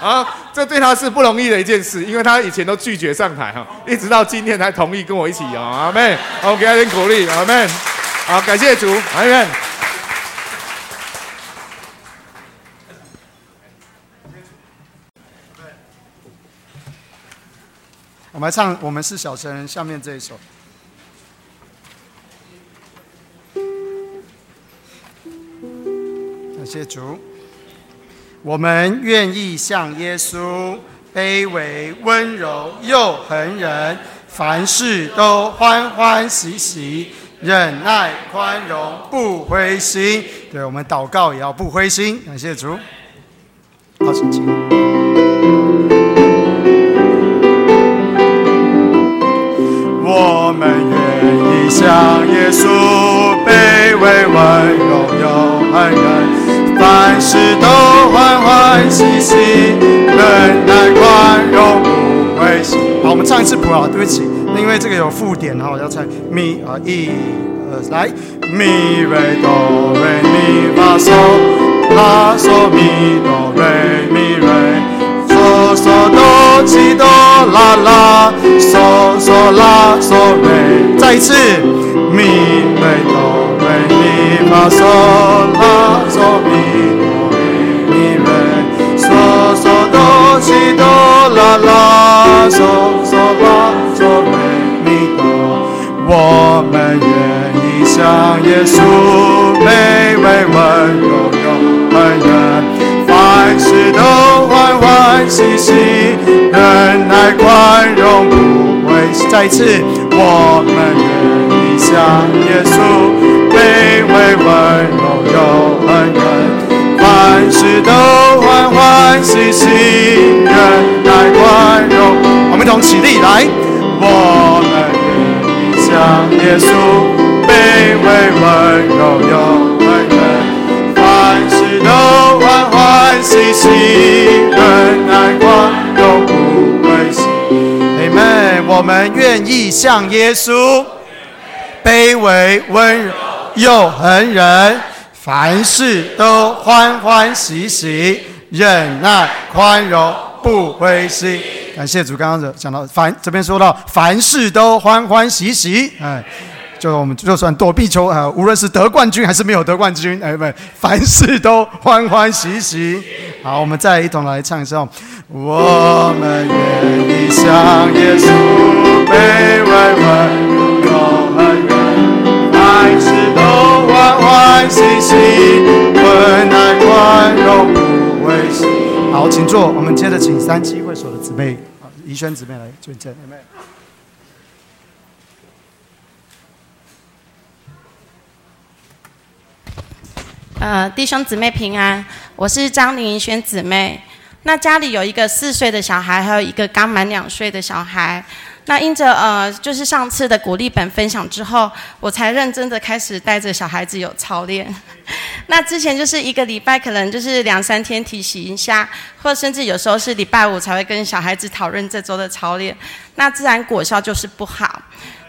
啊，这对他是不容易的一件事，因为他以前都拒绝上台哈，一直到今天才同意跟我一起哦，阿妹，我给他点鼓励，阿妹，好，感谢主，阿妹。我们来唱《我们是小神人》下面这一首，感谢主。我们愿意像耶稣，卑微、温柔又恒忍，凡事都欢欢喜喜，忍耐、宽容，不灰心。对我们祷告也要不灰心。感谢主。好，请耶稣，卑微、温柔又恒忍。凡事都欢欢喜喜，忍耐宽容不灰心。好，我们唱一次谱啊，对不起，因为这个有附点哈，我要唱咪啊一二来咪瑞哆瑞咪发嗦拉嗦咪哆瑞咪瑞嗦嗦哆西哆啦啦嗦嗦啦嗦瑞，再一次咪瑞哆。咪发嗦啦嗦咪哆咪瑞嗦嗦哆西哆啦啦嗦嗦拉嗦瑞咪哆。我们愿意像耶稣，卑微温柔又恩人，凡事都欢欢喜喜，忍耐宽容不会。再次，我们愿意像耶稣。卑微温柔又恩人，凡事都欢欢喜喜，忍耐宽容。我们同起立来，我们愿意像耶稣，卑微温柔又喜喜，忍耐宽容不灰心。Amen。我们愿意像耶稣，卑微温柔。又恒忍，凡事都欢欢喜喜，忍耐宽容，不灰心。感谢主，刚刚讲到凡这边说到凡事都欢欢喜喜，哎，就我们就算躲避球啊，无论是得冠军还是没有得冠军，哎不，凡事都欢欢喜喜。好，我们再一同来唱一首。我们愿意向耶稣，卑微温柔恒忍，凡事。欢欢喜喜，困难宽容不畏心。好，请坐。我们接着请三七会所的姊妹，啊，怡轩姊妹来见证。呃，弟兄姊妹平安。我是张林轩姊妹。那家里有一个四岁的小孩，还有一个刚满两岁的小孩。那因着呃，就是上次的鼓励本分享之后，我才认真的开始带着小孩子有操练。那之前就是一个礼拜，可能就是两三天提醒一下，或甚至有时候是礼拜五才会跟小孩子讨论这周的操练。那自然果效就是不好。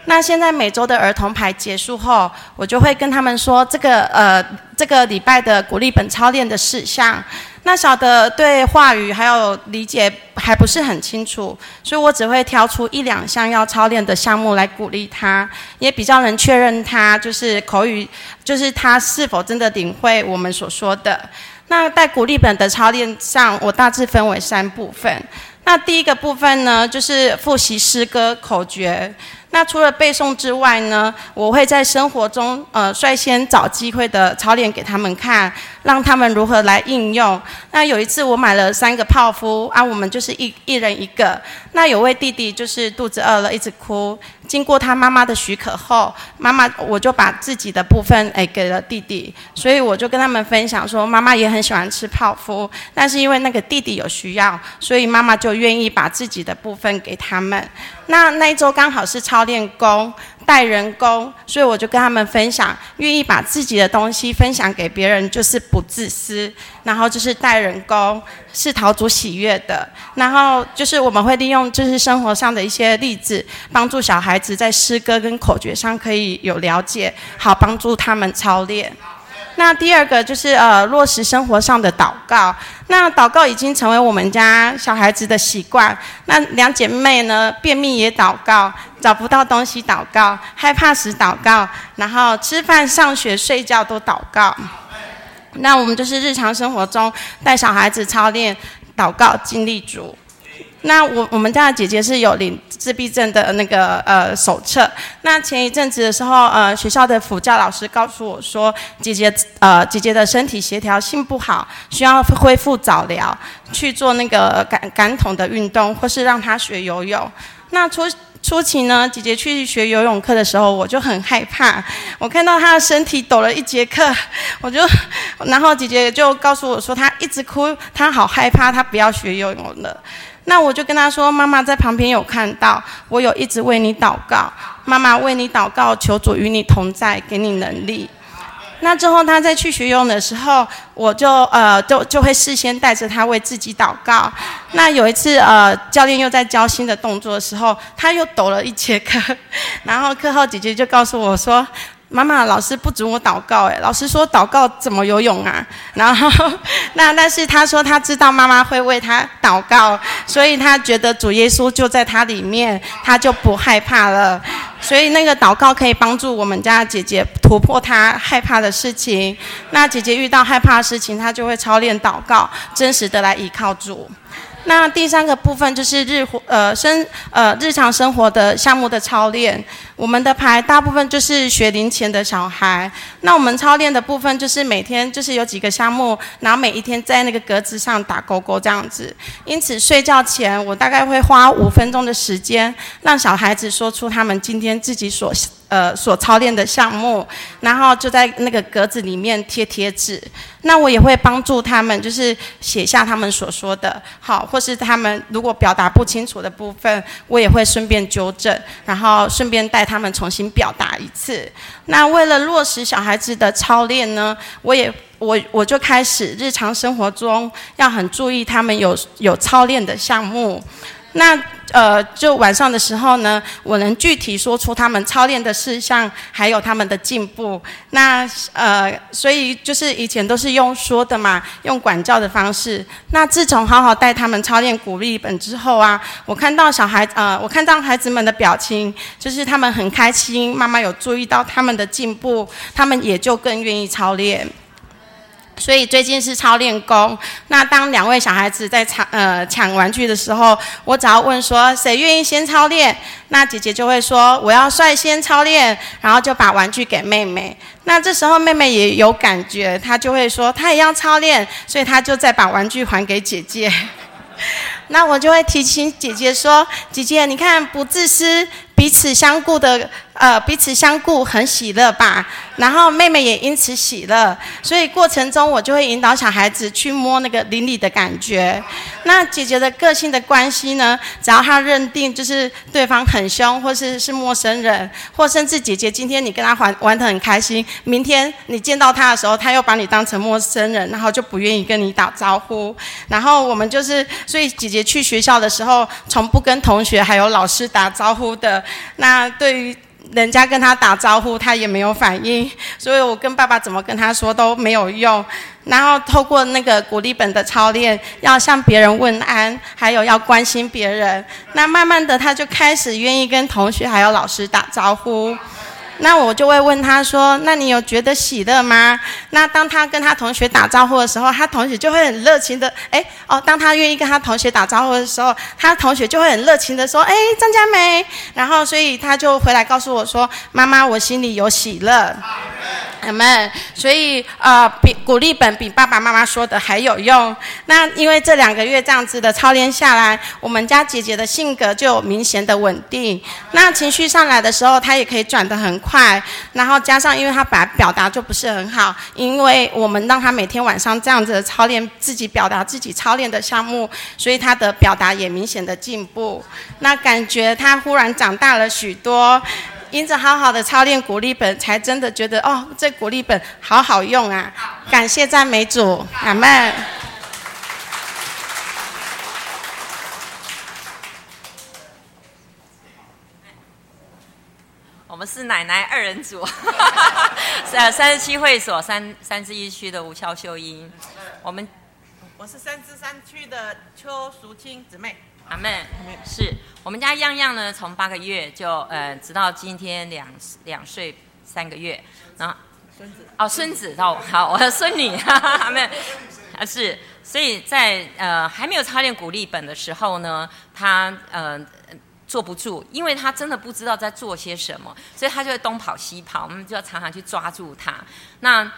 那现在每周的儿童牌结束后，我就会跟他们说这个呃这个礼拜的鼓励本操练的事项。那小的对话语还有理解还不是很清楚，所以我只会挑出一两项要操练的项目来鼓励他，也比较能确认他就是口语，就是他是否真的领会我们所说的。那在鼓励本的操练上，我大致分为三部分。那第一个部分呢，就是复习诗歌口诀。那除了背诵之外呢，我会在生活中呃率先找机会的操练给他们看，让他们如何来应用。那有一次我买了三个泡芙啊，我们就是一一人一个。那有位弟弟就是肚子饿了，一直哭。经过他妈妈的许可后，妈妈我就把自己的部分诶给了弟弟，所以我就跟他们分享说，妈妈也很喜欢吃泡芙，但是因为那个弟弟有需要，所以妈妈就愿意把自己的部分给他们。那那一周刚好是操练工。带人工，所以我就跟他们分享，愿意把自己的东西分享给别人，就是不自私。然后就是带人工，是陶足喜悦的。然后就是我们会利用就是生活上的一些例子，帮助小孩子在诗歌跟口诀上可以有了解，好帮助他们操练。那第二个就是呃落实生活上的祷告。那祷告已经成为我们家小孩子的习惯。那两姐妹呢，便秘也祷告，找不到东西祷告，害怕时祷告，然后吃饭、上学、睡觉都祷告。那我们就是日常生活中带小孩子操练祷告，经历主。那我我们家的姐姐是有领自闭症的那个呃手册。那前一阵子的时候，呃，学校的辅教老师告诉我说，姐姐呃姐姐的身体协调性不好，需要恢复早疗，去做那个感感统的运动，或是让她学游泳。那初初期呢，姐姐去学游泳课的时候，我就很害怕。我看到她的身体抖了一节课，我就，然后姐姐就告诉我说，她一直哭，她好害怕，她不要学游泳了。那我就跟他说：“妈妈在旁边有看到，我有一直为你祷告。妈妈为你祷告，求主与你同在，给你能力。那之后他再去学游泳的时候，我就呃就就会事先带着他为自己祷告。那有一次呃教练又在教新的动作的时候，他又抖了一节课，然后课后姐姐就告诉我说。”妈妈，老师不准我祷告，哎，老师说祷告怎么游泳啊？然后，那但是他说他知道妈妈会为他祷告，所以他觉得主耶稣就在他里面，他就不害怕了。所以那个祷告可以帮助我们家姐姐突破她害怕的事情。那姐姐遇到害怕的事情，她就会操练祷告，真实的来依靠主。那第三个部分就是日活呃生呃日常生活的项目的操练，我们的牌大部分就是学龄前的小孩。那我们操练的部分就是每天就是有几个项目，然后每一天在那个格子上打勾勾这样子。因此睡觉前我大概会花五分钟的时间，让小孩子说出他们今天自己所。呃，所操练的项目，然后就在那个格子里面贴贴纸。那我也会帮助他们，就是写下他们所说的，好，或是他们如果表达不清楚的部分，我也会顺便纠正，然后顺便带他们重新表达一次。那为了落实小孩子的操练呢，我也我我就开始日常生活中要很注意他们有有操练的项目。那呃，就晚上的时候呢，我能具体说出他们操练的事项，还有他们的进步。那呃，所以就是以前都是用说的嘛，用管教的方式。那自从好好带他们操练鼓励本之后啊，我看到小孩呃，我看到孩子们的表情，就是他们很开心，妈妈有注意到他们的进步，他们也就更愿意操练。所以最近是操练功。那当两位小孩子在抢呃抢玩具的时候，我只要问说谁愿意先操练，那姐姐就会说我要率先操练，然后就把玩具给妹妹。那这时候妹妹也有感觉，她就会说她也要操练，所以她就再把玩具还给姐姐。那我就会提醒姐姐说：姐姐，你看不自私，彼此相顾的呃彼此相顾，很喜乐吧。然后妹妹也因此喜乐，所以过程中我就会引导小孩子去摸那个邻里的感觉。那姐姐的个性的关系呢？只要她认定就是对方很凶，或是是陌生人，或甚至姐姐今天你跟她玩玩得很开心，明天你见到她的时候，她又把你当成陌生人，然后就不愿意跟你打招呼。然后我们就是，所以姐姐去学校的时候，从不跟同学还有老师打招呼的。那对于人家跟他打招呼，他也没有反应，所以我跟爸爸怎么跟他说都没有用。然后透过那个鼓励本的操练，要向别人问安，还有要关心别人。那慢慢的，他就开始愿意跟同学还有老师打招呼。那我就会问他说：“那你有觉得喜乐吗？”那当他跟他同学打招呼的时候，他同学就会很热情的，哎，哦，当他愿意跟他同学打招呼的时候，他同学就会很热情的说：“哎，张佳美。”然后，所以他就回来告诉我说：“妈妈，我心里有喜乐。”阿门。所以，呃，比鼓励本比爸爸妈妈说的还有用。那因为这两个月这样子的操练下来，我们家姐姐的性格就有明显的稳定。那情绪上来的时候，她也可以转得很快。然后加上，因为她本来表达就不是很好，因为我们让她每天晚上这样子的操练自己表达自己操练的项目，所以她的表达也明显的进步。那感觉她忽然长大了许多。因着好好的操练鼓励本，才真的觉得哦，这鼓励本好好用啊！感谢赞美主，阿门。我们是奶奶二人组，呃，三十七会所三三十一区的吴俏秀英，我们我是三十三区的邱淑清姊妹。阿妹，是我们家样样呢，从八个月就呃，直到今天两两岁三个月，然后孙子。哦，孙子到好，我的孙女 阿妹。啊是，所以在呃还没有操练鼓励本的时候呢，他呃坐不住，因为他真的不知道在做些什么，所以他就会东跑西跑，我们就要常常去抓住他。那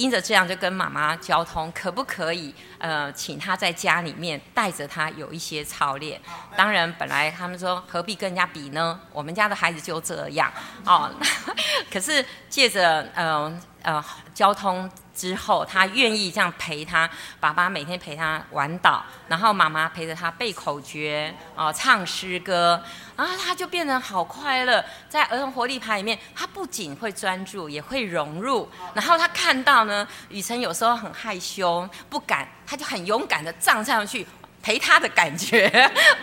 因着这样就跟妈妈交通，可不可以？呃，请他在家里面带着他有一些操练。当然，本来他们说何必跟人家比呢？我们家的孩子就这样哦。可是借着呃呃交通。之后，他愿意这样陪他爸爸每天陪他玩岛，然后妈妈陪着他背口诀哦，唱诗歌，然后他就变得好快乐。在儿童活力牌里面，他不仅会专注，也会融入。然后他看到呢，雨辰有时候很害羞，不敢，他就很勇敢的站上去陪他的感觉，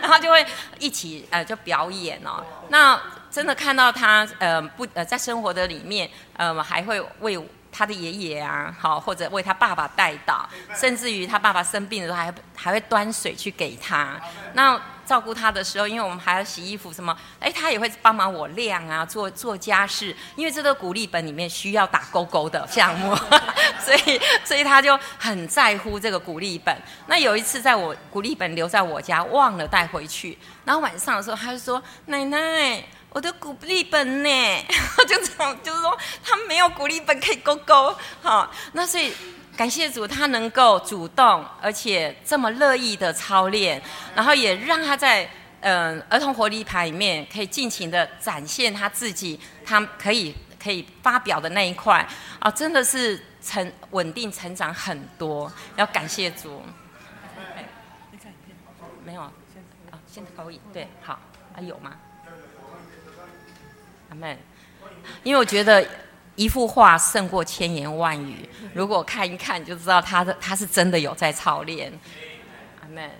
然后就会一起呃就表演哦。那真的看到他呃不呃在生活的里面呃还会为。他的爷爷啊，好，或者为他爸爸带到，甚至于他爸爸生病的时候，还还会端水去给他。那照顾他的时候，因为我们还要洗衣服什么，哎，他也会帮忙我晾啊，做做家事。因为这个鼓励本里面需要打勾勾的项目，所以所以他就很在乎这个鼓励本。那有一次，在我鼓励本留在我家，忘了带回去，然后晚上的时候，他就说：“奶奶。”我的鼓励本呢？就这样，就是说他没有鼓励本可以勾勾，好，那所以感谢主，他能够主动而且这么乐意的操练，然后也让他在嗯儿童活力牌里面可以尽情的展现他自己，他可以可以发表的那一块啊，真的是成稳定成长很多，要感谢主。没有啊，现在可以对，好，还有吗？们，因为我觉得一幅画胜过千言万语。如果看一看，就知道他的他是真的有在操练。阿门。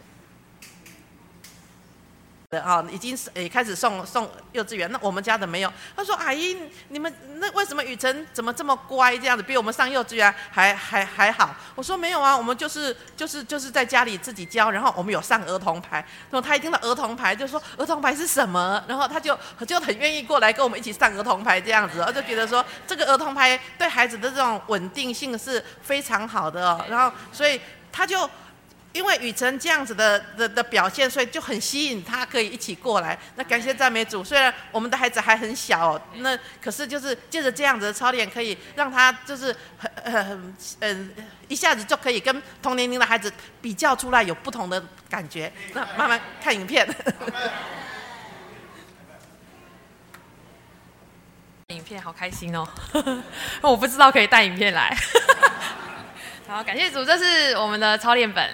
啊，已经是诶开始送送幼稚园，那我们家的没有。他说：“阿姨，你们那为什么雨辰怎么这么乖这样子，比我们上幼稚园还还还好？”我说：“没有啊，我们就是就是就是在家里自己教，然后我们有上儿童牌。然后他一听到儿童牌，就说儿童牌是什么？然后他就就很愿意过来跟我们一起上儿童牌这样子，我就觉得说这个儿童牌对孩子的这种稳定性是非常好的。然后所以他就。因为雨辰这样子的的的表现，所以就很吸引他，可以一起过来。那感谢赞美主，虽然我们的孩子还很小，那可是就是借着这样子的操练，可以让他就是很很嗯一下子就可以跟同年龄的孩子比较出来有不同的感觉。那慢慢看影片。影片，好开心哦！我不知道可以带影片来。好，感谢主，这是我们的操练本。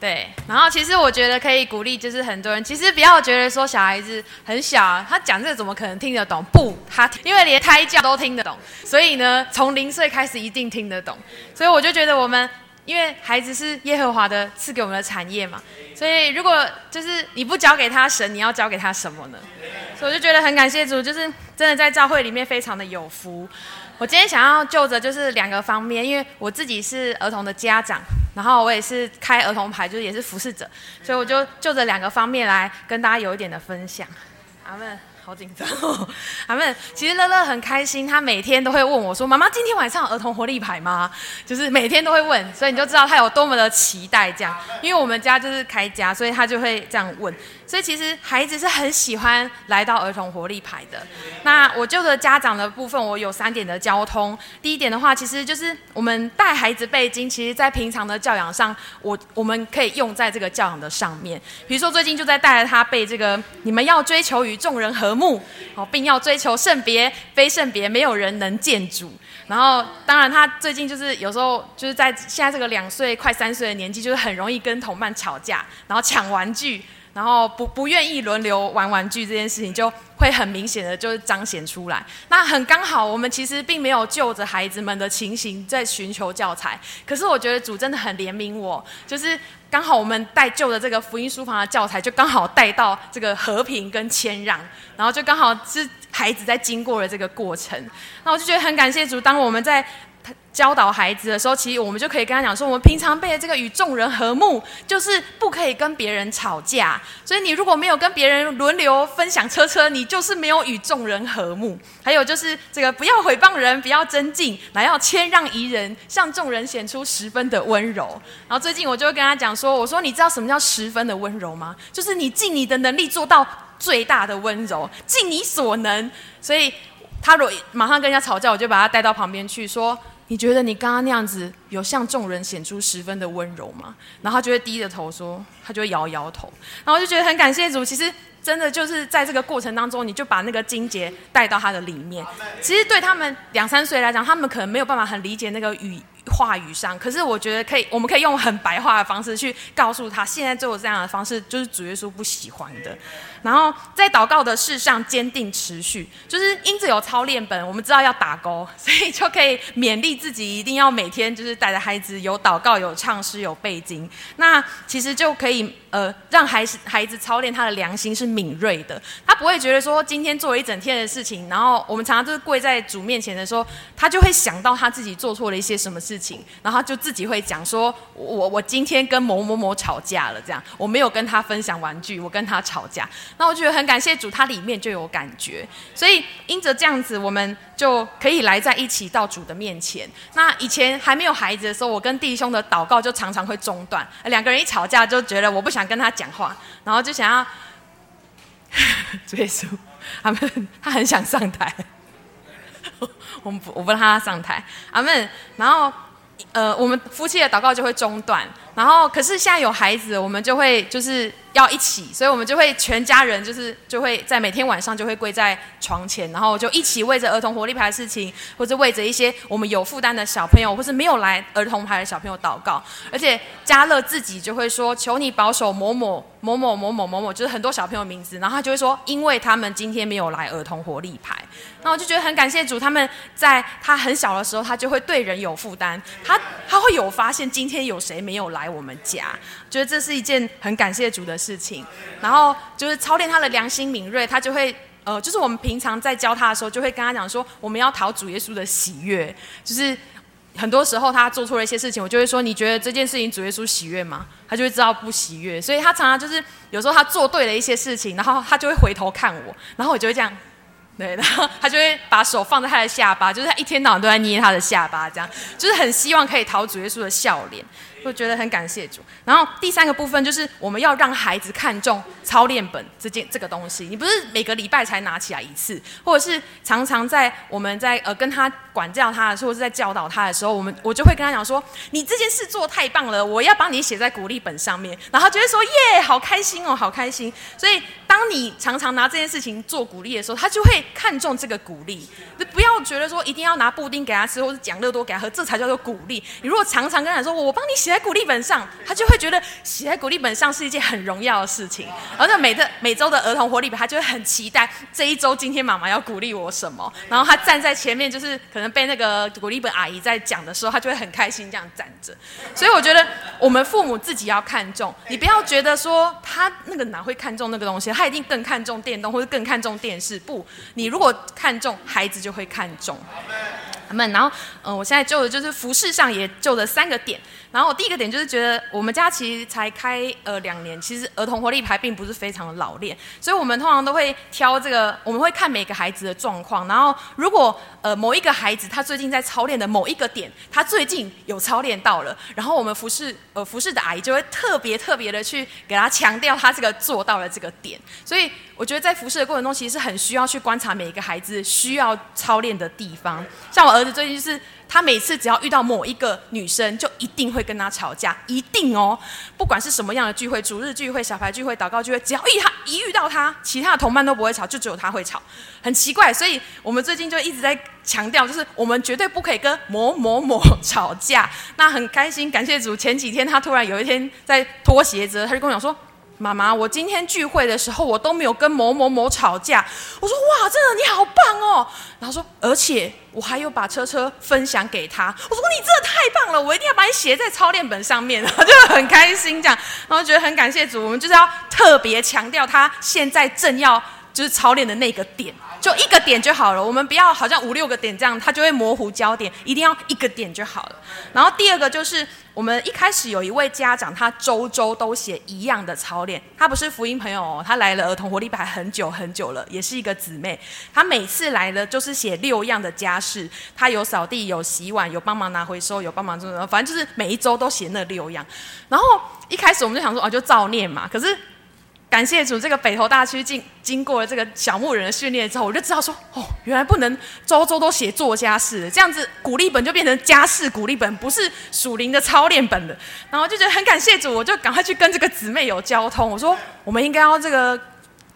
对，然后其实我觉得可以鼓励，就是很多人其实不要觉得说小孩子很小，他讲这个怎么可能听得懂？不，他因为连胎教都听得懂，所以呢，从零岁开始一定听得懂。所以我就觉得我们，因为孩子是耶和华的赐给我们的产业嘛，所以如果就是你不交给他神，你要交给他什么呢？所以我就觉得很感谢主，就是真的在教会里面非常的有福。我今天想要就着就是两个方面，因为我自己是儿童的家长，然后我也是开儿童牌，就是也是服侍者，所以我就就着两个方面来跟大家有一点的分享。阿们。好紧张，阿妹，其实乐乐很开心，他每天都会问我说：“妈妈，今天晚上儿童活力牌吗？”就是每天都会问，所以你就知道他有多么的期待这样。因为我们家就是开家，所以他就会这样问。所以其实孩子是很喜欢来到儿童活力牌的。那我就的家长的部分，我有三点的交通。第一点的话，其实就是我们带孩子背经，其实在平常的教养上，我我们可以用在这个教养的上面。比如说最近就在带着他背这个：你们要追求与众人和。睦，哦，并要追求圣别，非圣别，没有人能见主。然后，当然，他最近就是有时候就是在现在这个两岁快三岁的年纪，就是很容易跟同伴吵架，然后抢玩具。然后不不愿意轮流玩玩具这件事情，就会很明显的就是彰显出来。那很刚好，我们其实并没有就着孩子们的情形在寻求教材。可是我觉得主真的很怜悯我，就是刚好我们带旧的这个福音书房的教材，就刚好带到这个和平跟谦让，然后就刚好是孩子在经过了这个过程。那我就觉得很感谢主，当我们在。教导孩子的时候，其实我们就可以跟他讲说，我们平常背的这个与众人和睦，就是不可以跟别人吵架。所以你如果没有跟别人轮流分享车车，你就是没有与众人和睦。还有就是这个不要诽谤人，不要争竞，来要谦让宜人，向众人显出十分的温柔。然后最近我就会跟他讲说，我说你知道什么叫十分的温柔吗？就是你尽你的能力做到最大的温柔，尽你所能。所以他如果马上跟人家吵架，我就把他带到旁边去说。你觉得你刚刚那样子有向众人显出十分的温柔吗？然后他就会低着头说，他就会摇摇头。然后我就觉得很感谢主，其实真的就是在这个过程当中，你就把那个金节带到他的里面。其实对他们两三岁来讲，他们可能没有办法很理解那个语。话语上，可是我觉得可以，我们可以用很白话的方式去告诉他，现在做这样的方式就是主耶稣不喜欢的。然后在祷告的事上坚定持续，就是因着有操练本，我们知道要打勾，所以就可以勉励自己一定要每天就是带着孩子有祷告、有唱诗、有背经。那其实就可以呃让孩子孩子操练他的良心是敏锐的，他不会觉得说今天做了一整天的事情，然后我们常常就是跪在主面前的时候，他就会想到他自己做错了一些什么事。情，然后就自己会讲说，我我今天跟某某某吵架了，这样我没有跟他分享玩具，我跟他吵架，那我觉得很感谢主，他里面就有感觉，所以因着这样子，我们就可以来在一起到主的面前。那以前还没有孩子的时候，我跟弟兄的祷告就常常会中断，两个人一吵架就觉得我不想跟他讲话，然后就想要 主耶稣，他们他很想上台，我不我不让他上台，阿门，然后。呃，我们夫妻的祷告就会中断，然后可是现在有孩子，我们就会就是。要一起，所以我们就会全家人就是就会在每天晚上就会跪在床前，然后就一起为着儿童活力牌的事情，或者为着一些我们有负担的小朋友，或是没有来儿童牌的小朋友祷告。而且家乐自己就会说：“求你保守某某某某某某某某，就是很多小朋友名字。”然后他就会说：“因为他们今天没有来儿童活力牌。”那我就觉得很感谢主，他们在他很小的时候，他就会对人有负担，他他会有发现今天有谁没有来来我们家，觉得这是一件很感谢主的。事情，然后就是操练他的良心敏锐，他就会呃，就是我们平常在教他的时候，就会跟他讲说，我们要讨主耶稣的喜悦。就是很多时候他做错了一些事情，我就会说，你觉得这件事情主耶稣喜悦吗？他就会知道不喜悦。所以他常常就是有时候他做对了一些事情，然后他就会回头看我，然后我就会这样。对，然后他就会把手放在他的下巴，就是他一天到晚都在捏他的下巴，这样就是很希望可以讨主耶稣的笑脸。我觉得很感谢主。然后第三个部分就是我们要让孩子看重操练本这件这个东西。你不是每个礼拜才拿起来一次，或者是常常在我们在呃跟他管教他的时候，或者是在教导他的时候，我们我就会跟他讲说：“你这件事做太棒了，我要帮你写在鼓励本上面。”然后他就会说：“耶，好开心哦，好开心。”所以当你常常拿这件事情做鼓励的时候，他就会看重这个鼓励。就不要觉得说一定要拿布丁给他吃，或者奖乐多给他喝，这才叫做鼓励。你如果常常跟他说：“我帮你写写在鼓励本上”，他就会觉得写在鼓励本上是一件很荣耀的事情。而且每个每周的儿童活力本，他就会很期待这一周今天妈妈要鼓励我什么。然后他站在前面，就是可能被那个鼓励本阿姨在讲的时候，他就会很开心这样站着。所以我觉得我们父母自己要看重，你不要觉得说他那个哪会看重那个东西，他一定更看重电动或者更看重电视。不，你如果看重，孩子就会看重。们，然后，嗯，我现在就的就是服饰上也就了三个点。然后我第一个点就是觉得，我们家其实才开呃两年，其实儿童活力牌并不是非常的老练，所以我们通常都会挑这个，我们会看每个孩子的状况。然后如果呃某一个孩子他最近在操练的某一个点，他最近有操练到了，然后我们服饰呃服饰的阿姨就会特别特别的去给他强调他这个做到了这个点。所以我觉得在服饰的过程中，其实是很需要去观察每一个孩子需要操练的地方。像我儿儿子最近是。他每次只要遇到某一个女生，就一定会跟他吵架，一定哦。不管是什么样的聚会，主日聚会、小牌聚会、祷告聚会，只要一他一遇到他，其他的同伴都不会吵，就只有他会吵，很奇怪。所以我们最近就一直在强调，就是我们绝对不可以跟某某某 吵架。那很开心，感谢主。前几天他突然有一天在脱鞋子，他就跟我讲说。妈妈，我今天聚会的时候，我都没有跟某某某吵架。我说哇，真的你好棒哦。然后说，而且我还有把车车分享给他。我说你真的太棒了，我一定要把你写在操练本上面。然 后就很开心这样，然后觉得很感谢主，我们就是要特别强调他现在正要就是操练的那个点，就一个点就好了。我们不要好像五六个点这样，它就会模糊焦点，一定要一个点就好了。然后第二个就是。我们一开始有一位家长，他周周都写一样的操练。他不是福音朋友哦，他来了儿童活力牌很久很久了，也是一个姊妹。他每次来了就是写六样的家事，他有扫地、有洗碗、有帮忙拿回收、有帮忙做什么，反正就是每一周都写那六样。然后一开始我们就想说，哦，就照念嘛。可是。感谢主，这个北投大区经经过了这个小牧人的训练之后，我就知道说，哦，原来不能周周都写作家事，这样子鼓励本就变成家事鼓励本，不是属灵的操练本了。然后就觉得很感谢主，我就赶快去跟这个姊妹有交通，我说我们应该要这个。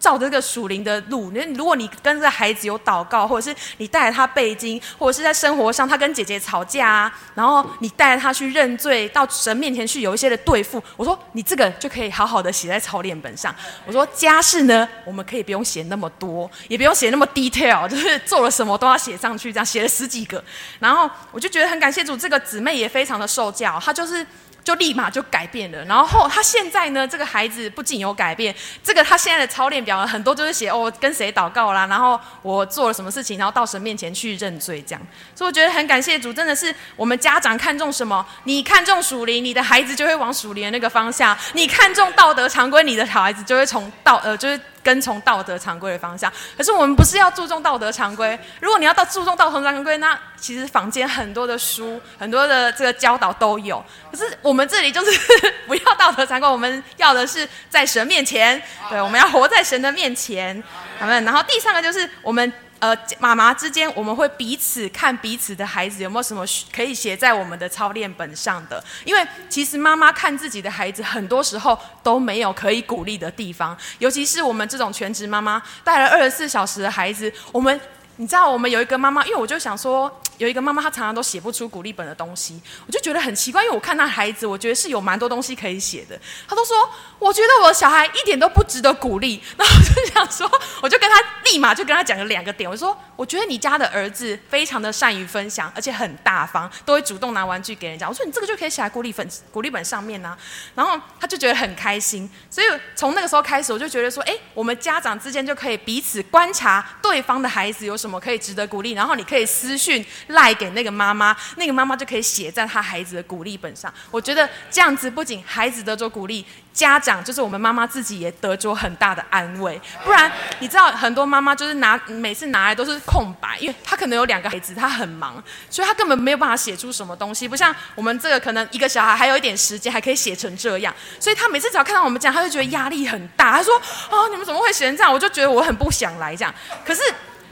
照着这个属灵的路，那如果你跟这孩子有祷告，或者是你带着他背经，或者是在生活上他跟姐姐吵架啊，然后你带着他去认罪，到神面前去有一些的对付，我说你这个就可以好好的写在操练本上。我说家事呢，我们可以不用写那么多，也不用写那么 detail，就是做了什么都要写上去，这样写了十几个。然后我就觉得很感谢主，这个姊妹也非常的受教，她就是。就立马就改变了，然后他现在呢，这个孩子不仅有改变，这个他现在的操练表很多就是写哦跟谁祷告啦，然后我做了什么事情，然后到神面前去认罪这样。所以我觉得很感谢主，真的是我们家长看重什么，你看重属灵，你的孩子就会往属灵的那个方向；你看重道德常规，你的小孩子就会从道呃就是。跟从道德常规的方向，可是我们不是要注重道德常规。如果你要到注重道德常规，那其实坊间很多的书、很多的这个教导都有。可是我们这里就是 不要道德常规，我们要的是在神面前，对，我们要活在神的面前。好们，然后第三个就是我们。呃，妈妈之间我们会彼此看彼此的孩子有没有什么可以写在我们的操练本上的，因为其实妈妈看自己的孩子很多时候都没有可以鼓励的地方，尤其是我们这种全职妈妈带了二十四小时的孩子，我们你知道我们有一个妈妈，因为我就想说。有一个妈妈，她常常都写不出鼓励本的东西，我就觉得很奇怪，因为我看那孩子，我觉得是有蛮多东西可以写的。她都说，我觉得我的小孩一点都不值得鼓励。然后我就想说，我就跟他立马就跟他讲了两个点，我说，我觉得你家的儿子非常的善于分享，而且很大方，都会主动拿玩具给人家。我说，你这个就可以写在鼓励本鼓励本上面呢。然后他就觉得很开心，所以从那个时候开始，我就觉得说，哎，我们家长之间就可以彼此观察对方的孩子有什什么可以值得鼓励，然后你可以私讯。赖给那个妈妈，那个妈妈就可以写在他孩子的鼓励本上。我觉得这样子不仅孩子得着鼓励，家长就是我们妈妈自己也得着很大的安慰。不然你知道很多妈妈就是拿每次拿来都是空白，因为她可能有两个孩子，她很忙，所以她根本没有办法写出什么东西。不像我们这个可能一个小孩还有一点时间，还可以写成这样。所以她每次只要看到我们这样，她就觉得压力很大。她说：“哦，你们怎么会写成这样？”我就觉得我很不想来这样。可是。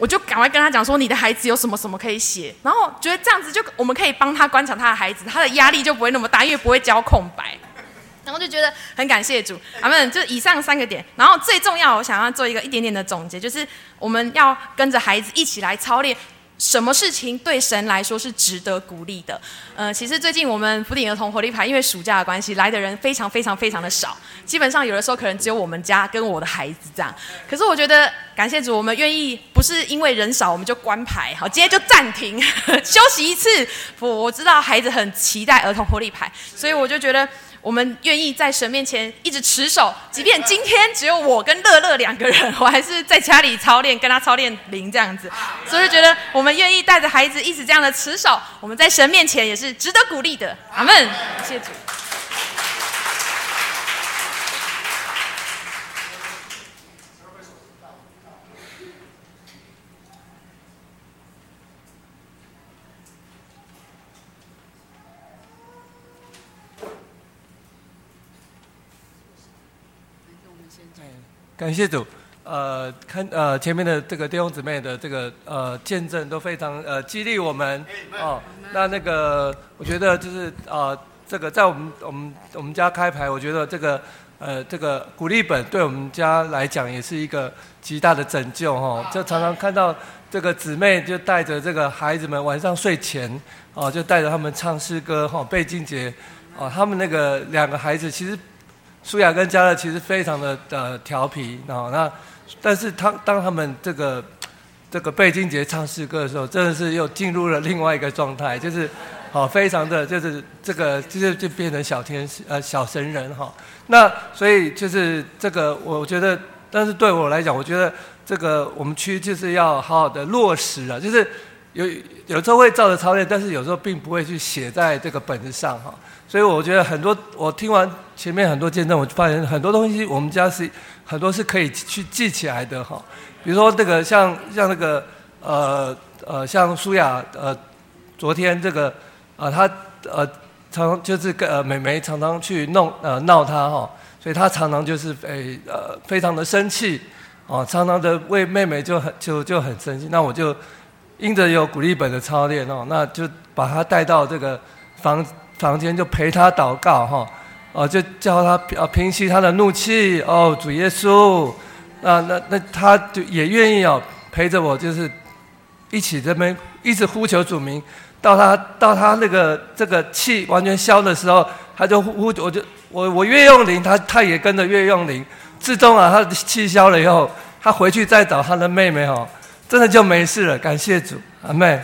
我就赶快跟他讲说，你的孩子有什么什么可以写，然后觉得这样子就我们可以帮他观察他的孩子，他的压力就不会那么大，因为不会交空白，然后就觉得很感谢主，阿们。就以上三个点，然后最重要，我想要做一个一点点的总结，就是我们要跟着孩子一起来操练。什么事情对神来说是值得鼓励的？呃，其实最近我们福鼎儿童活力牌，因为暑假的关系，来的人非常非常非常的少，基本上有的时候可能只有我们家跟我的孩子这样。可是我觉得感谢主，我们愿意不是因为人少我们就关牌，好，今天就暂停 休息一次。我我知道孩子很期待儿童活力牌，所以我就觉得。我们愿意在神面前一直持守，即便今天只有我跟乐乐两个人，我还是在家里操练，跟他操练灵这样子。所以觉得我们愿意带着孩子一直这样的持守，我们在神面前也是值得鼓励的。阿门，谢主。感谢主，呃，看呃前面的这个弟兄姊妹的这个呃见证都非常呃激励我们哦。那那个我觉得就是呃这个在我们我们我们家开牌，我觉得这个呃这个鼓励本对我们家来讲也是一个极大的拯救哈。就常常看到这个姊妹就带着这个孩子们晚上睡前哦就带着他们唱诗歌哈背经节哦他们那个两个孩子其实。舒雅跟嘉乐其实非常的呃调皮啊，那但是他当他们这个这个贝金杰唱诗歌的时候，真的是又进入了另外一个状态，就是好非常的就是这个就是就变成小天使呃小神人哈。那所以就是这个我觉得，但是对我来讲，我觉得这个我们区就是要好好的落实了，就是有有时候会照着抄练，但是有时候并不会去写在这个本子上哈。所以我觉得很多，我听完前面很多见证，我就发现很多东西我们家是很多是可以去记起来的哈。比如说这个像像那个呃呃像舒雅呃昨天这个呃他呃常就是跟呃美眉常常去弄呃闹他哈，所以他常常就是诶呃非常的生气哦，常常的为妹妹就很就就很生气。那我就因着有鼓励本的操练哦，那就把他带到这个房。房间就陪他祷告哈，哦，就叫他啊平息他的怒气哦，主耶稣，那，那那他就也愿意哦陪着我，就是一起这边一直呼求主名，到他到他那个这个气完全消的时候，他就呼呼我就我我越用灵，他他也跟着越用灵，自动啊，他气消了以后，他回去再找他的妹妹哦，真的就没事了，感谢主，阿妹。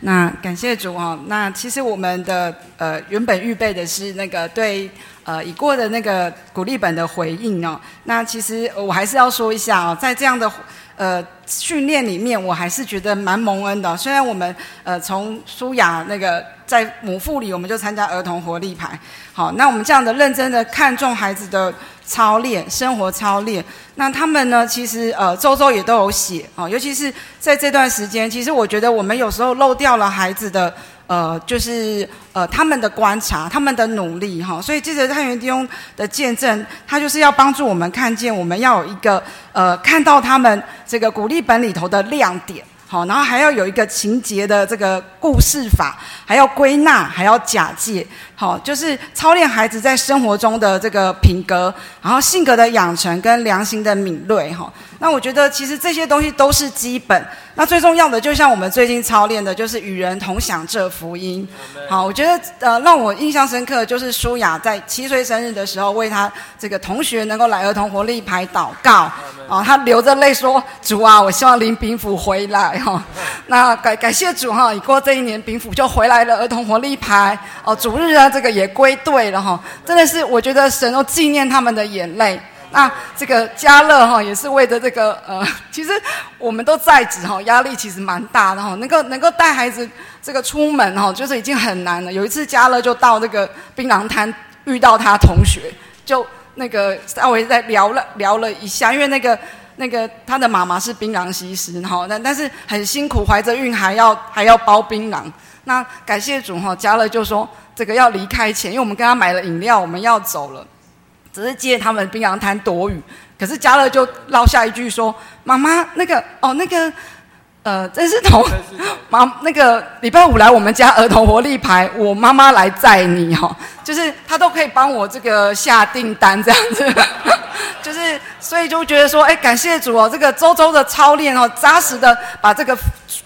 那感谢主哦。那其实我们的呃原本预备的是那个对呃已过的那个鼓励本的回应哦。那其实我还是要说一下哦，在这样的呃训练里面，我还是觉得蛮蒙恩的。虽然我们呃从舒雅那个在母腹里，我们就参加儿童活力牌，好，那我们这样的认真的看重孩子的。操练生活操练，那他们呢？其实呃，周周也都有写哦，尤其是在这段时间，其实我觉得我们有时候漏掉了孩子的呃，就是呃他们的观察，他们的努力哈。所以记得太原弟兄的见证，他就是要帮助我们看见，我们要有一个呃，看到他们这个鼓励本里头的亮点。好，然后还要有一个情节的这个故事法，还要归纳，还要假借。好，就是操练孩子在生活中的这个品格，然后性格的养成跟良心的敏锐。哈，那我觉得其实这些东西都是基本。那最重要的，就像我们最近操练的，就是与人同享这福音。好，我觉得呃，让我印象深刻就是舒雅在七岁生日的时候，为他这个同学能够来儿童活力牌祷告。哦，他流着泪说：“主啊，我希望林炳府回来。”哈，那感感谢主哈，已过这一年，炳府就回来了，儿童活力牌哦，主日啊，这个也归队了哈。真的是，我觉得神都纪念他们的眼泪。那这个家乐哈也是为着这个呃，其实我们都在职哈，压力其实蛮大的哈。能够能够带孩子这个出门哈，就是已经很难了。有一次家乐就到这个槟榔摊遇到他同学，就那个稍微在聊了聊了一下，因为那个那个他的妈妈是槟榔西施哈，但但是很辛苦，怀着孕还要还要包槟榔。那感谢主哈，家乐就说这个要离开前，因为我们跟他买了饮料，我们要走了，只是借他们冰洋滩躲雨。可是嘉乐就落下一句说：“妈妈，那个哦，那个呃，真是同妈那个礼拜五来我们家儿童活力牌，我妈妈来载你哈，就是她都可以帮我这个下订单这样子，就是所以就觉得说，哎，感谢主哦，这个周周的操练哦，扎实的把这个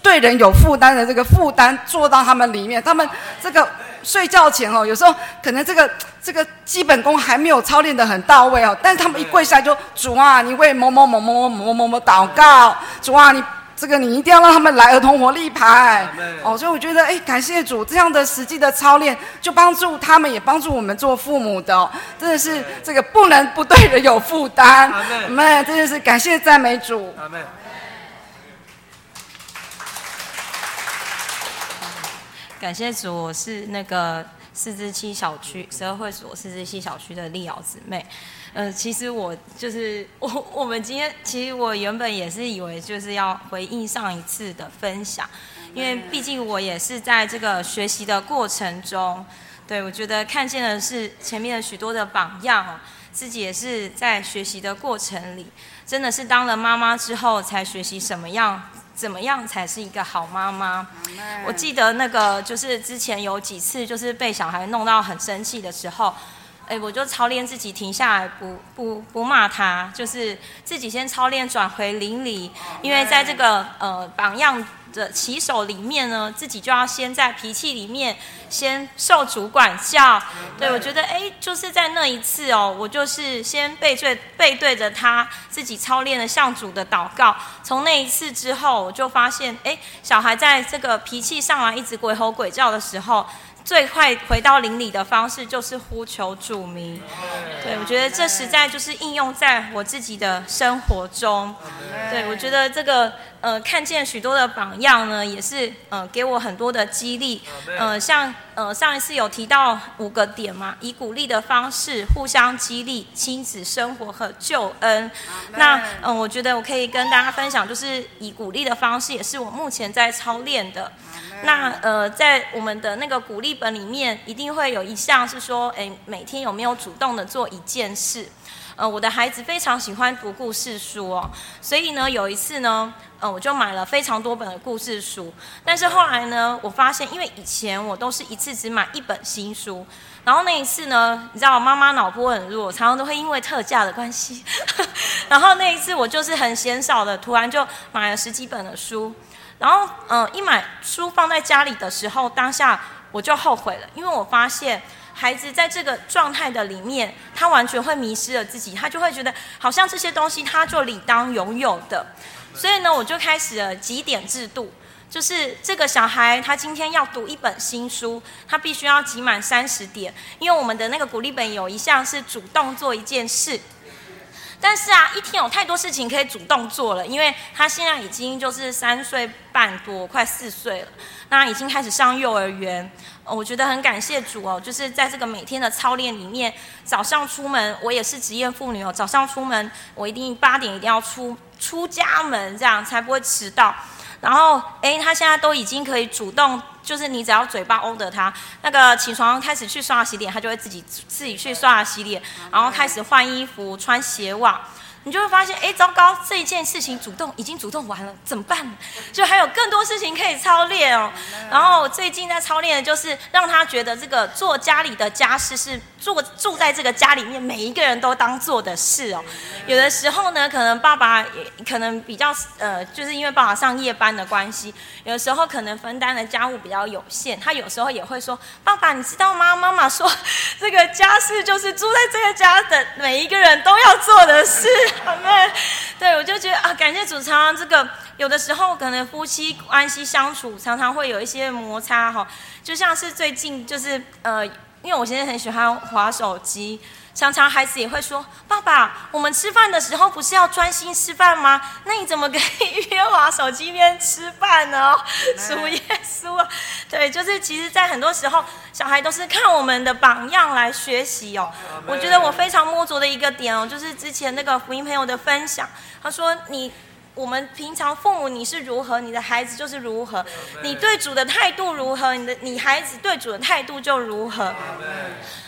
对人有负担的这个负担做到他们里面，他们这个。”睡觉前哦，有时候可能这个这个基本功还没有操练的很到位哦，但是他们一跪下来就主啊，你为某某某某某某某祷告，主啊，你这个你一定要让他们来儿童活力牌。哦，所以我觉得哎，感谢主这样的实际的操练，就帮助他们，也帮助我们做父母的，真的是这个不能不对人有负担，阿妹，真的是感谢赞美主，阿妹。感谢主，我是那个四之七小区十二会所四之七小区的丽瑶姊妹。呃，其实我就是 我，我们今天其实我原本也是以为就是要回应上一次的分享，因为毕竟我也是在这个学习的过程中，对我觉得看见的是前面的许多的榜样，自己也是在学习的过程里，真的是当了妈妈之后才学习什么样。怎么样才是一个好妈妈？我记得那个就是之前有几次就是被小孩弄到很生气的时候，哎，我就操练自己停下来，不不不骂他，就是自己先操练转回邻里，因为在这个呃榜样。的骑手里面呢，自己就要先在脾气里面先受主管教。对我觉得，哎，就是在那一次哦，我就是先背对背对着他，自己操练了向主的祷告。从那一次之后，我就发现，哎，小孩在这个脾气上来一直鬼吼鬼叫的时候。最快回到邻里的方式就是呼求主名，对我觉得这实在就是应用在我自己的生活中。对我觉得这个呃，看见许多的榜样呢，也是呃给我很多的激励。呃，像呃上一次有提到五个点嘛，以鼓励的方式互相激励亲子生活和救恩。那嗯，我觉得我可以跟大家分享，就是以鼓励的方式，也是我目前在操练的。那呃，在我们的那个鼓励本里面，一定会有一项是说，哎，每天有没有主动的做一件事？呃，我的孩子非常喜欢读故事书哦，所以呢，有一次呢，呃，我就买了非常多本的故事书。但是后来呢，我发现，因为以前我都是一次只买一本新书，然后那一次呢，你知道，妈妈脑波很弱，常常都会因为特价的关系，然后那一次我就是很嫌少的，突然就买了十几本的书。然后，嗯，一买书放在家里的时候，当下我就后悔了，因为我发现孩子在这个状态的里面，他完全会迷失了自己，他就会觉得好像这些东西他就理当拥有的。所以呢，我就开始了几点制度，就是这个小孩他今天要读一本新书，他必须要集满三十点，因为我们的那个鼓励本有一项是主动做一件事。但是啊，一天有太多事情可以主动做了，因为他现在已经就是三岁半多，快四岁了，那已经开始上幼儿园。我觉得很感谢主哦，就是在这个每天的操练里面，早上出门，我也是职业妇女哦，早上出门我一定八点一定要出出家门，这样才不会迟到。然后，哎，他现在都已经可以主动。就是你只要嘴巴 order 他，那个起床开始去刷牙洗脸，他就会自己自己去刷牙洗脸，然后开始换衣服、穿鞋袜。你就会发现，哎，糟糕，这一件事情主动已经主动完了，怎么办？就还有更多事情可以操练哦。然后最近在操练的就是让他觉得这个做家里的家事是做住在这个家里面每一个人都当做的事哦。有的时候呢，可能爸爸也可能比较呃，就是因为爸爸上夜班的关系，有的时候可能分担的家务比较有限。他有时候也会说：“爸爸，你知道吗？妈妈说这个家事就是住在这个家的每一个人都要做的事。” 好妹，对我就觉得啊，感谢主常常这个有的时候可能夫妻关系相处常常会有一些摩擦哈，就像是最近就是呃，因为我现在很喜欢划手机，常常孩子也会说：“爸爸，我们吃饭的时候不是要专心吃饭吗？那你怎么可以一边玩手机一边吃饭呢？” 属耶稣啊！对，就是其实，在很多时候，小孩都是看我们的榜样来学习哦。我觉得我非常摸着的一个点哦，就是之前那个福音朋友的分享，他说：“你。”我们平常父母你是如何，你的孩子就是如何。你对主的态度如何，你的你孩子对主的态度就如何。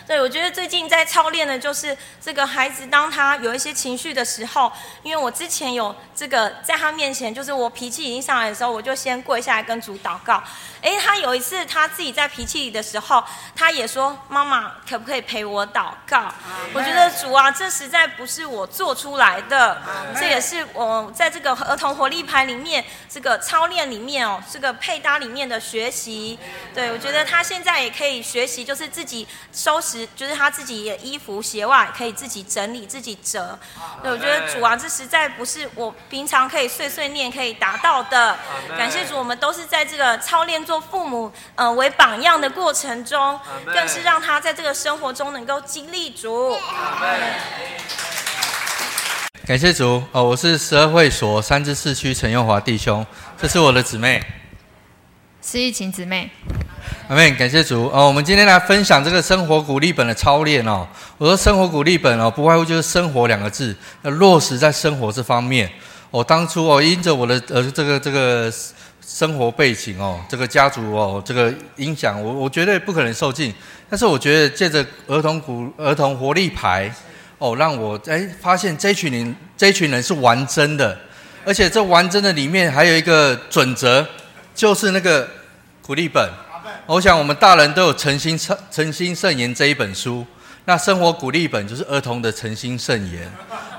对，我觉得最近在操练的，就是这个孩子，当他有一些情绪的时候，因为我之前有这个在他面前，就是我脾气已经上来的时候，我就先跪下来跟主祷告。哎，他有一次他自己在脾气里的时候，他也说：“妈妈，可不可以陪我祷告？”我觉得主啊，这实在不是我做出来的，这也是我在这个儿童活力牌里面这个操练里面哦，这个配搭里面的学习。对我觉得他现在也可以学习，就是自己收拾。就是他自己的衣服鞋袜可以自己整理自己折，对，我觉得主啊，这实在不是我平常可以碎碎念可以达到的。感谢主，我们都是在这个操练做父母，呃，为榜样的过程中，更是让他在这个生活中能够经历主。感谢主哦，我是十二会所三至四区陈佑华弟兄，这是我的姊妹，是一晴姊妹。阿妹，感谢主哦！我们今天来分享这个生活鼓励本的操练哦。我说生活鼓励本哦，不外乎就是生活两个字，要落实在生活这方面。我当初哦，因着我的呃这个这个生活背景哦，这个家族哦，这个影响，我我绝对不可能受尽。但是我觉得借着儿童鼓儿童活力牌哦，让我哎发现这群人这群人是玩真的，而且这玩真的里面还有一个准则，就是那个鼓励本。我想我们大人都有诚心诚诚心圣言这一本书，那生活鼓励本就是儿童的诚心圣言。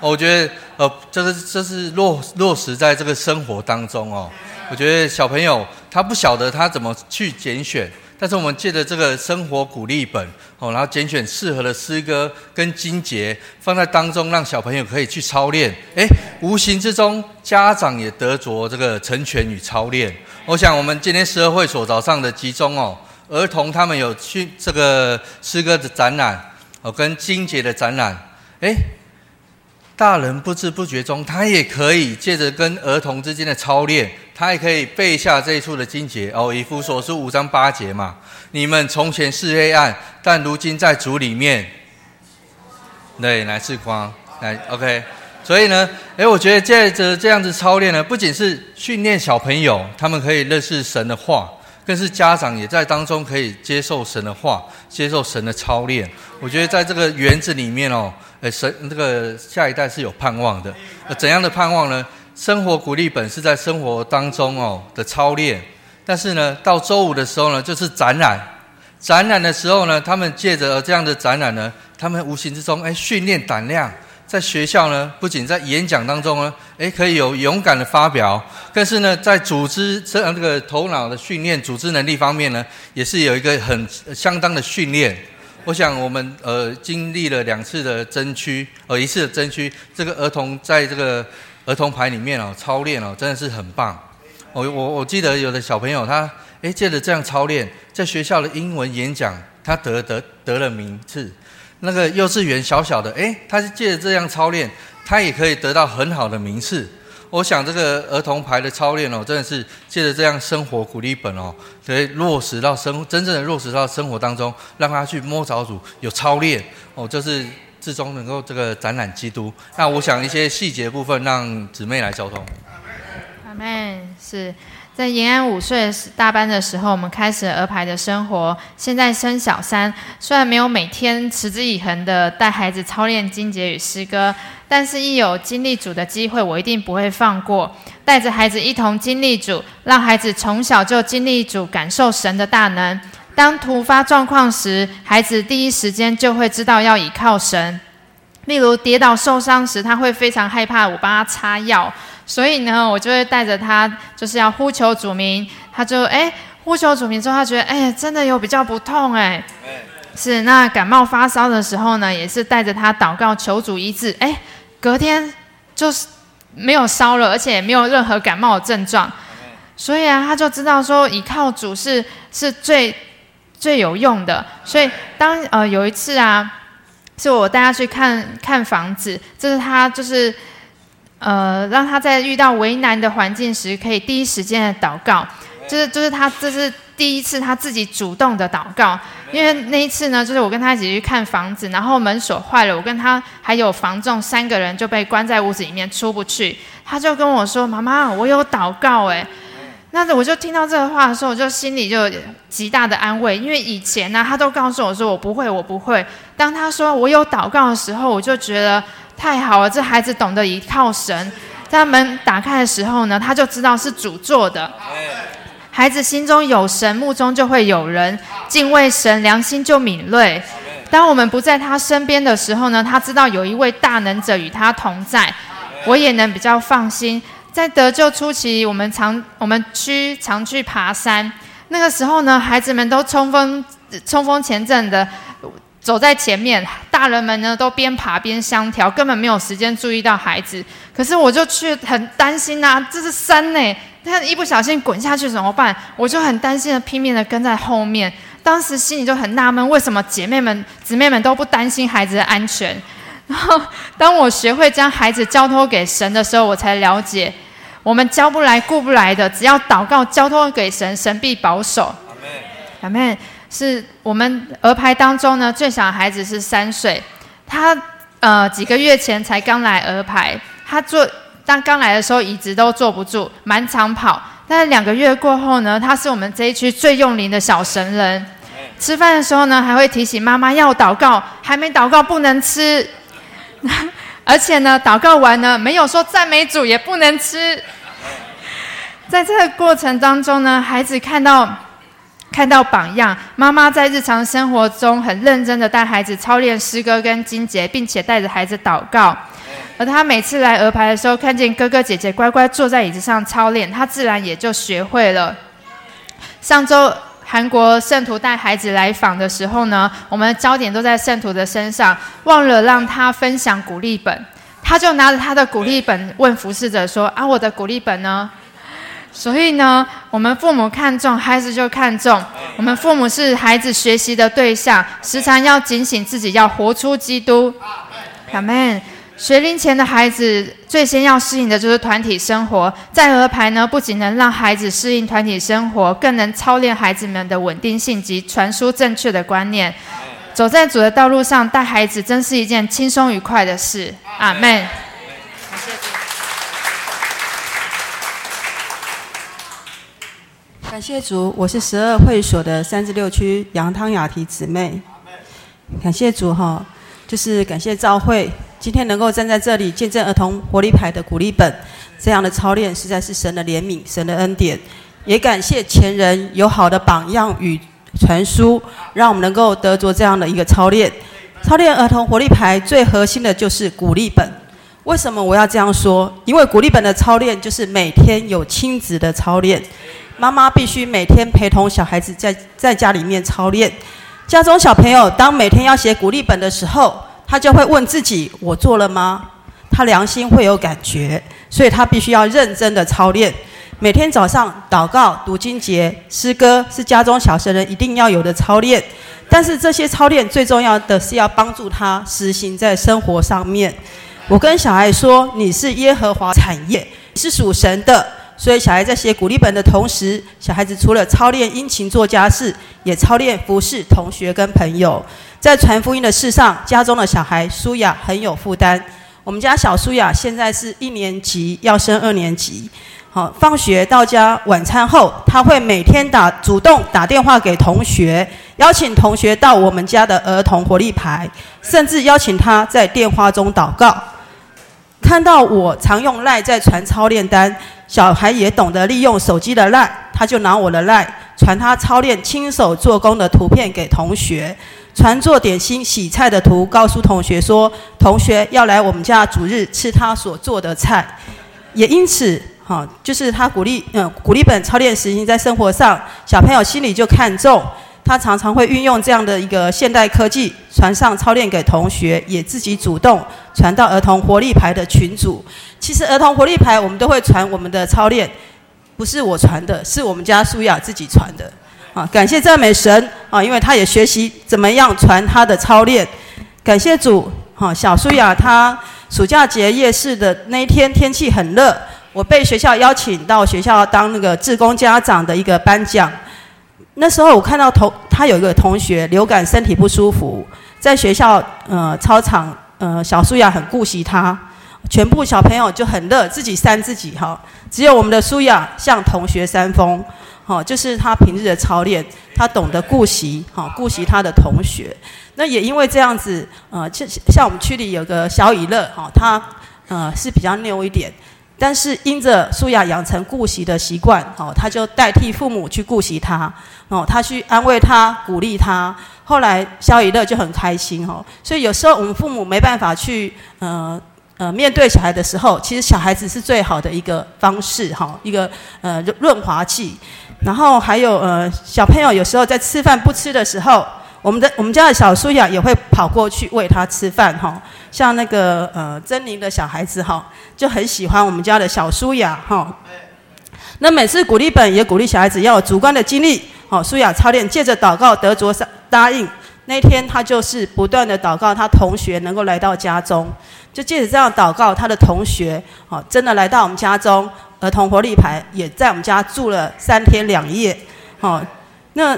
我觉得呃，这是这是落落实在这个生活当中哦。我觉得小朋友他不晓得他怎么去拣选，但是我们借着这个生活鼓励本哦，然后拣选适合的诗歌跟金节放在当中，让小朋友可以去操练。诶，无形之中家长也得着这个成全与操练。我想，我们今天十二会所早上的集中哦，儿童他们有去这个诗歌的展览哦，跟金节的展览。哎，大人不知不觉中，他也可以借着跟儿童之间的操练，他也可以背下这一处的金节哦。以弗所书五章八节嘛，你们从前是黑暗，但如今在主里面，对，乃是光。来，OK。所以呢，诶，我觉得借着这样子操练呢，不仅是训练小朋友，他们可以认识神的话，更是家长也在当中可以接受神的话，接受神的操练。我觉得在这个园子里面哦，诶，神这个下一代是有盼望的。怎样的盼望呢？生活鼓励本是在生活当中哦的操练，但是呢，到周五的时候呢，就是展览。展览的时候呢，他们借着这样的展览呢，他们无形之中诶训练胆量。在学校呢，不仅在演讲当中呢，诶，可以有勇敢的发表，更是呢，在组织这这个头脑的训练、组织能力方面呢，也是有一个很相当的训练。我想我们呃经历了两次的争区，呃一次的争区，这个儿童在这个儿童牌里面哦操练哦，真的是很棒。我我我记得有的小朋友他诶借着这样操练，在学校的英文演讲，他得得得了名次。那个幼稚园小小的，哎，他是借着这样操练，他也可以得到很好的名次。我想这个儿童牌的操练哦，真的是借着这样生活鼓励本哦，可以落实到生真正的落实到生活当中，让他去摸着主有操练哦，就是最终能够这个展览基督。那我想一些细节部分，让姊妹来交通。阿门，是。在延安五岁大班的时候，我们开始儿牌的生活。现在生小三，虽然没有每天持之以恒的带孩子操练经节与诗歌，但是一有经历主的机会，我一定不会放过。带着孩子一同经历主，让孩子从小就经历主，感受神的大能。当突发状况时，孩子第一时间就会知道要倚靠神。例如跌倒受伤时，他会非常害怕我帮他擦药。所以呢，我就会带着他，就是要呼求主名。他就哎，呼求主名之后，他觉得哎，真的有比较不痛哎。是那感冒发烧的时候呢，也是带着他祷告求主医治。哎，隔天就是没有烧了，而且也没有任何感冒的症状。所以啊，他就知道说依靠主是是最最有用的。所以当呃有一次啊。是我带他去看看房子，这是他就是呃让他在遇到为难的环境时，可以第一时间的祷告，就是就是他这是第一次他自己主动的祷告，因为那一次呢，就是我跟他一起去看房子，然后门锁坏了，我跟他还有房仲三个人就被关在屋子里面出不去，他就跟我说：“妈妈，我有祷告。”哎。那我就听到这个话的时候，我就心里就极大的安慰，因为以前呢，他都告诉我说我不会，我不会。当他说我有祷告的时候，我就觉得太好了，这孩子懂得依靠神。在门打开的时候呢，他就知道是主做的。孩子心中有神，目中就会有人，敬畏神，良心就敏锐。当我们不在他身边的时候呢，他知道有一位大能者与他同在，我也能比较放心。在得救初期，我们常我们区常去爬山。那个时候呢，孩子们都冲锋冲锋前阵的走在前面，大人们呢都边爬边相调，根本没有时间注意到孩子。可是我就去很担心呐，这是山呢，他一不小心滚下去怎么办？我就很担心的拼命的跟在后面。当时心里就很纳闷，为什么姐妹们姊妹们都不担心孩子的安全？然后当我学会将孩子交托给神的时候，我才了解。我们教不来、顾不来的，只要祷告、交托给神，神必保守。阿妹，是我们儿排当中呢，最小的孩子是三岁，他呃几个月前才刚来儿排，他坐但刚来的时候椅子都坐不住，满场跑。但是两个月过后呢，他是我们这一区最用灵的小神人。吃饭的时候呢，还会提醒妈妈要祷告，还没祷告不能吃。而且呢，祷告完呢，没有说赞美主也不能吃。在这个过程当中呢，孩子看到看到榜样，妈妈在日常生活中很认真的带孩子操练诗歌跟经节，并且带着孩子祷告。而他每次来鹅牌的时候，看见哥哥姐姐乖乖坐在椅子上操练，他自然也就学会了。上周韩国圣徒带孩子来访的时候呢，我们的焦点都在圣徒的身上，忘了让他分享鼓励本，他就拿着他的鼓励本问服侍者说：“啊，我的鼓励本呢？”所以呢，我们父母看重孩子就看重。我们父母是孩子学习的对象，时常要警醒自己，要活出基督。阿门。学龄前的孩子最先要适应的就是团体生活。在合排呢，不仅能让孩子适应团体生活，更能操练孩子们的稳定性及传输正确的观念。走在主的道路上，带孩子真是一件轻松愉快的事。阿门。感谢主，感谢主我是十二会所的三十六区杨汤雅提姊妹。感谢主哈，就是感谢召会，今天能够站在这里见证儿童活力牌的鼓励本，这样的操练实在是神的怜悯，神的恩典。也感谢前人有好的榜样与传输，让我们能够得着这样的一个操练。操练儿童活力牌最核心的就是鼓励本。为什么我要这样说？因为鼓励本的操练就是每天有亲子的操练。妈妈必须每天陪同小孩子在在家里面操练。家中小朋友当每天要写鼓励本的时候，他就会问自己：我做了吗？他良心会有感觉，所以他必须要认真的操练。每天早上祷告、读经节、诗歌是家中小神人一定要有的操练。但是这些操练最重要的是要帮助他实行在生活上面。我跟小孩说：你是耶和华产业，是属神的。所以，小孩在写鼓励本的同时，小孩子除了操练殷勤做家事，也操练服侍同学跟朋友。在传福音的事上，家中的小孩舒雅很有负担。我们家小舒雅现在是一年级，要升二年级。好，放学到家，晚餐后，他会每天打主动打电话给同学，邀请同学到我们家的儿童活力牌，甚至邀请他在电话中祷告。看到我常用赖在传操练单。小孩也懂得利用手机的赖，他就拿我的赖传他操练亲手做工的图片给同学，传做点心洗菜的图，告诉同学说同学要来我们家主日吃他所做的菜。也因此，哈，就是他鼓励，嗯，鼓励本操练实行在生活上，小朋友心里就看重。他常常会运用这样的一个现代科技传上操练给同学，也自己主动传到儿童活力牌的群组。其实儿童活力牌我们都会传我们的操练，不是我传的，是我们家舒雅自己传的。啊，感谢赞美神啊，因为他也学习怎么样传他的操练。感谢主，哈，小苏雅她暑假节夜市的那一天天气很热，我被学校邀请到学校当那个志工家长的一个颁奖。那时候我看到同他有一个同学流感身体不舒服，在学校呃操场呃小苏雅很顾惜他，全部小朋友就很热，自己扇自己哈，只有我们的苏雅向同学扇风，好，就是他平日的操练，他懂得顾惜哈，顾惜他的同学。那也因为这样子，呃，像像我们区里有个小以乐哈，他呃是比较拗一点。但是因着苏雅养成顾惜的习惯，哦，他就代替父母去顾惜他，哦，他去安慰他、鼓励他。后来肖以乐就很开心，哦，所以有时候我们父母没办法去，呃呃，面对小孩的时候，其实小孩子是最好的一个方式，哈，一个呃润滑剂。然后还有呃，小朋友有时候在吃饭不吃的时候。我们的我们家的小苏雅也会跑过去喂他吃饭哈，像那个呃珍妮的小孩子哈，就很喜欢我们家的小舒雅哈。那每次鼓励本也鼓励小孩子要有主观的经历，哦，舒雅操练，借着祷告得着答应。那天他就是不断的祷告，他同学能够来到家中，就借着这样祷告，他的同学哦真的来到我们家中，儿童活力牌也在我们家住了三天两夜，哦，那。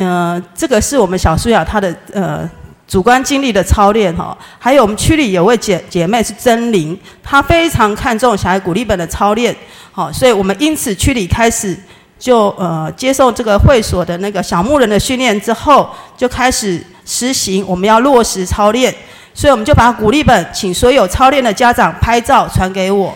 呃，这个是我们小舒雅她的呃主观经历的操练哈，还有我们区里有位姐姐妹是真灵，她非常看重小孩鼓励本的操练，好，所以我们因此区里开始就呃接受这个会所的那个小牧人的训练之后，就开始实行我们要落实操练，所以我们就把鼓励本请所有操练的家长拍照传给我，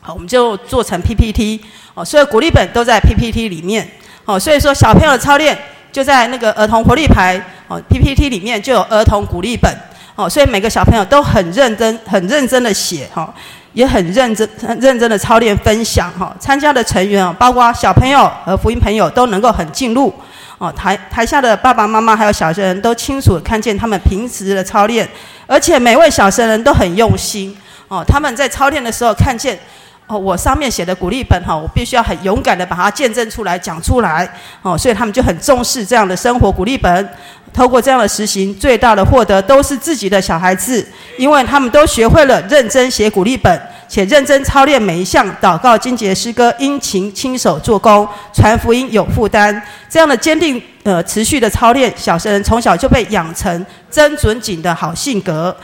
好，我们就做成 PPT，哦，所有鼓励本都在 PPT 里面，好，所以说小朋友的操练。就在那个儿童活力牌哦 PPT 里面就有儿童鼓励本哦，所以每个小朋友都很认真、很认真的写哈，也很认真、很认真的操练分享哈。参加的成员哦，包括小朋友和福音朋友都能够很进入哦。台台下的爸爸妈妈还有小学生都清楚看见他们平时的操练，而且每位小学生都很用心哦。他们在操练的时候看见。哦，我上面写的鼓励本哈，我必须要很勇敢的把它见证出来、讲出来哦，所以他们就很重视这样的生活鼓励本。透过这样的实行，最大的获得都是自己的小孩子，因为他们都学会了认真写鼓励本，且认真操练每一项祷告、经节、诗歌，殷勤亲手做工，传福音有负担。这样的坚定呃持续的操练，小神人从小就被养成真准谨的好性格。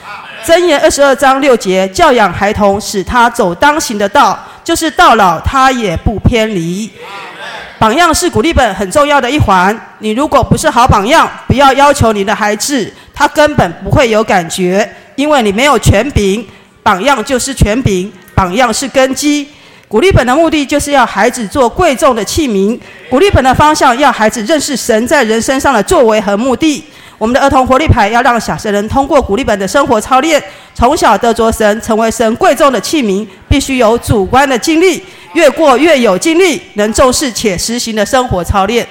箴言二十二章六节，教养孩童，使他走当行的道，就是到老他也不偏离。榜样是鼓励本很重要的一环。你如果不是好榜样，不要要求你的孩子，他根本不会有感觉，因为你没有权柄。榜样就是权柄，榜样是根基。鼓励本的目的就是要孩子做贵重的器皿。鼓励本的方向要孩子认识神在人身上的作为和目的。我们的儿童活力牌要让小神人通过鼓励本的生活操练，从小得着神，成为神贵重的器皿，必须有主观的经历。越过越有经历，能重视且实行的生活操练。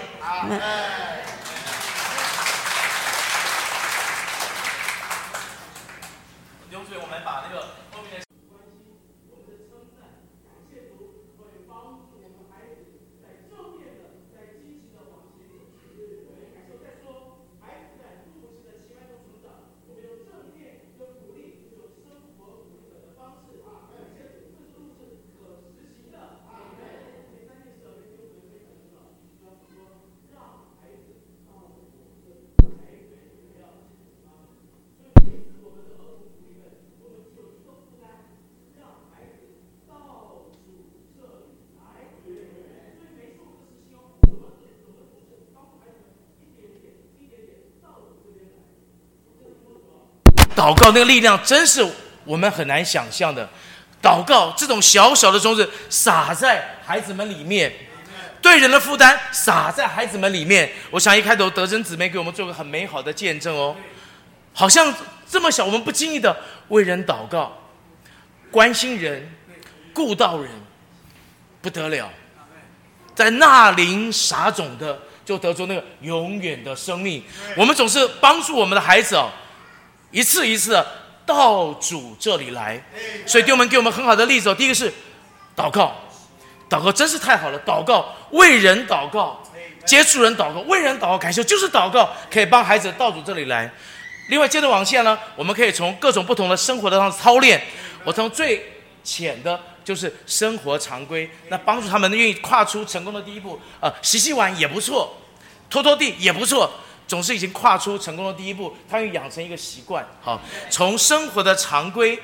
祷告那个力量真是我们很难想象的。祷告这种小小的种子撒在孩子们里面，对人的负担撒在孩子们里面。我想一开头德珍姊妹给我们做个很美好的见证哦，好像这么小，我们不经意的为人祷告，关心人，顾到人，不得了，在纳林撒种的就得出那个永远的生命。我们总是帮助我们的孩子哦。一次一次的到主这里来，所以弟兄们给我们很好的例子哦。第一个是祷告，祷告真是太好了。祷告为人祷告，接触人祷告，为人祷告感受，就是祷告可以帮孩子到主这里来。另外，接着往下呢，我们可以从各种不同的生活的上操练。我从最浅的，就是生活常规，那帮助他们愿意跨出成功的第一步。呃，洗洗碗也不错，拖拖地也不错，总是已经跨出成功的第一步，他会养成一个习惯。好，从生活的常规。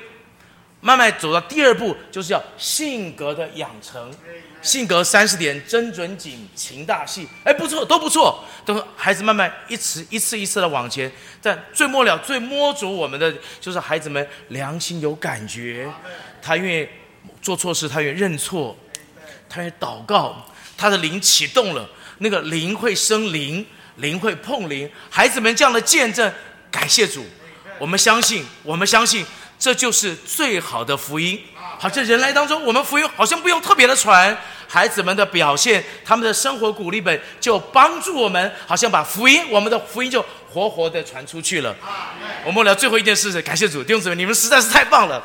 慢慢走到第二步，就是要性格的养成，性格三十点，真准谨，情大戏，哎，不错，都不错。等孩子慢慢一次一次一次的往前，但最末了、最摸着我们的，就是孩子们良心有感觉，他愿意做错事，他愿意认错，他愿意祷告，他的灵启动了，那个灵会生灵，灵会碰灵。孩子们这样的见证，感谢主，我们相信，我们相信。这就是最好的福音。好，像人来当中，我们福音好像不用特别的传，孩子们的表现，他们的生活鼓励本就帮助我们，好像把福音，我们的福音就活活的传出去了。我们聊最后一件事是感谢主弟兄姊妹，你们实在是太棒了。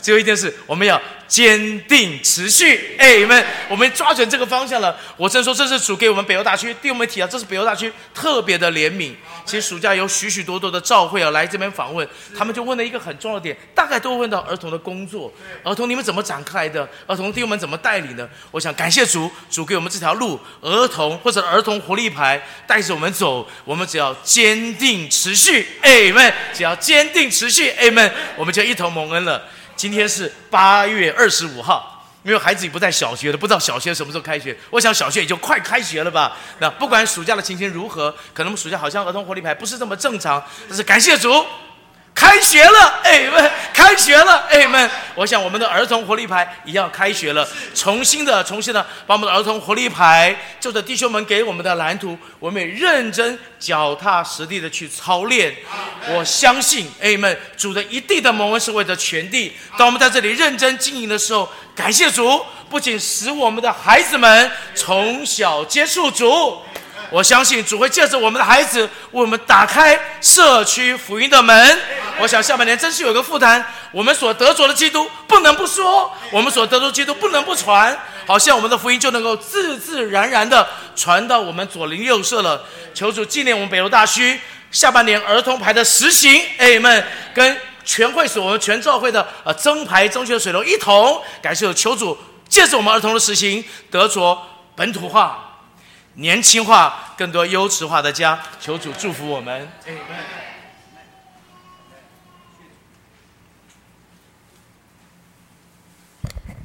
最后一件事，我们要坚定持续。哎，你们，我们抓准这个方向了。我真说，这是主给我们北欧大区弟兄们提啊，这是北欧大区特别的怜悯。其实暑假有许许多多的召会啊来这边访问，他们就问了一个很重要的点，大概都问到儿童的工作，儿童你们怎么展开的？儿童弟兄们怎么带领的？我想感谢主，主给我们这条路，儿童或者儿童活力牌带着我们走，我们只要坚定持续，哎们，只要坚定持续，哎们，我们就一同蒙恩了。今天是八月二十五号。因为孩子已不在小学了，不知道小学什么时候开学。我想小学也就快开学了吧。那不管暑假的情形如何，可能我们暑假好像儿童活力牌不是这么正常，但是感谢主。开学了，哎们，开学了，哎们。我想我们的儿童活力牌也要开学了，重新的，重新的把我们的儿童活力牌，就着弟兄们给我们的蓝图，我们也认真、脚踏实地的去操练。我相信，哎们，主的一地的蒙恩是为了全地。当我们在这里认真经营的时候，感谢主，不仅使我们的孩子们从小接触主。我相信主会借着我们的孩子为我们打开社区福音的门。我想下半年真是有个负担，我们所得着的基督不能不说，我们所得着基督不能不传，好像我们的福音就能够自自然然的传到我们左邻右舍了。求主纪念我们北楼大区下半年儿童牌的实行，哎们跟全会所我们全教会的呃增牌增学水流一同，感谢求主借着我们儿童的实行，得着本土化。年轻化，更多优质化的家，求主祝福我们。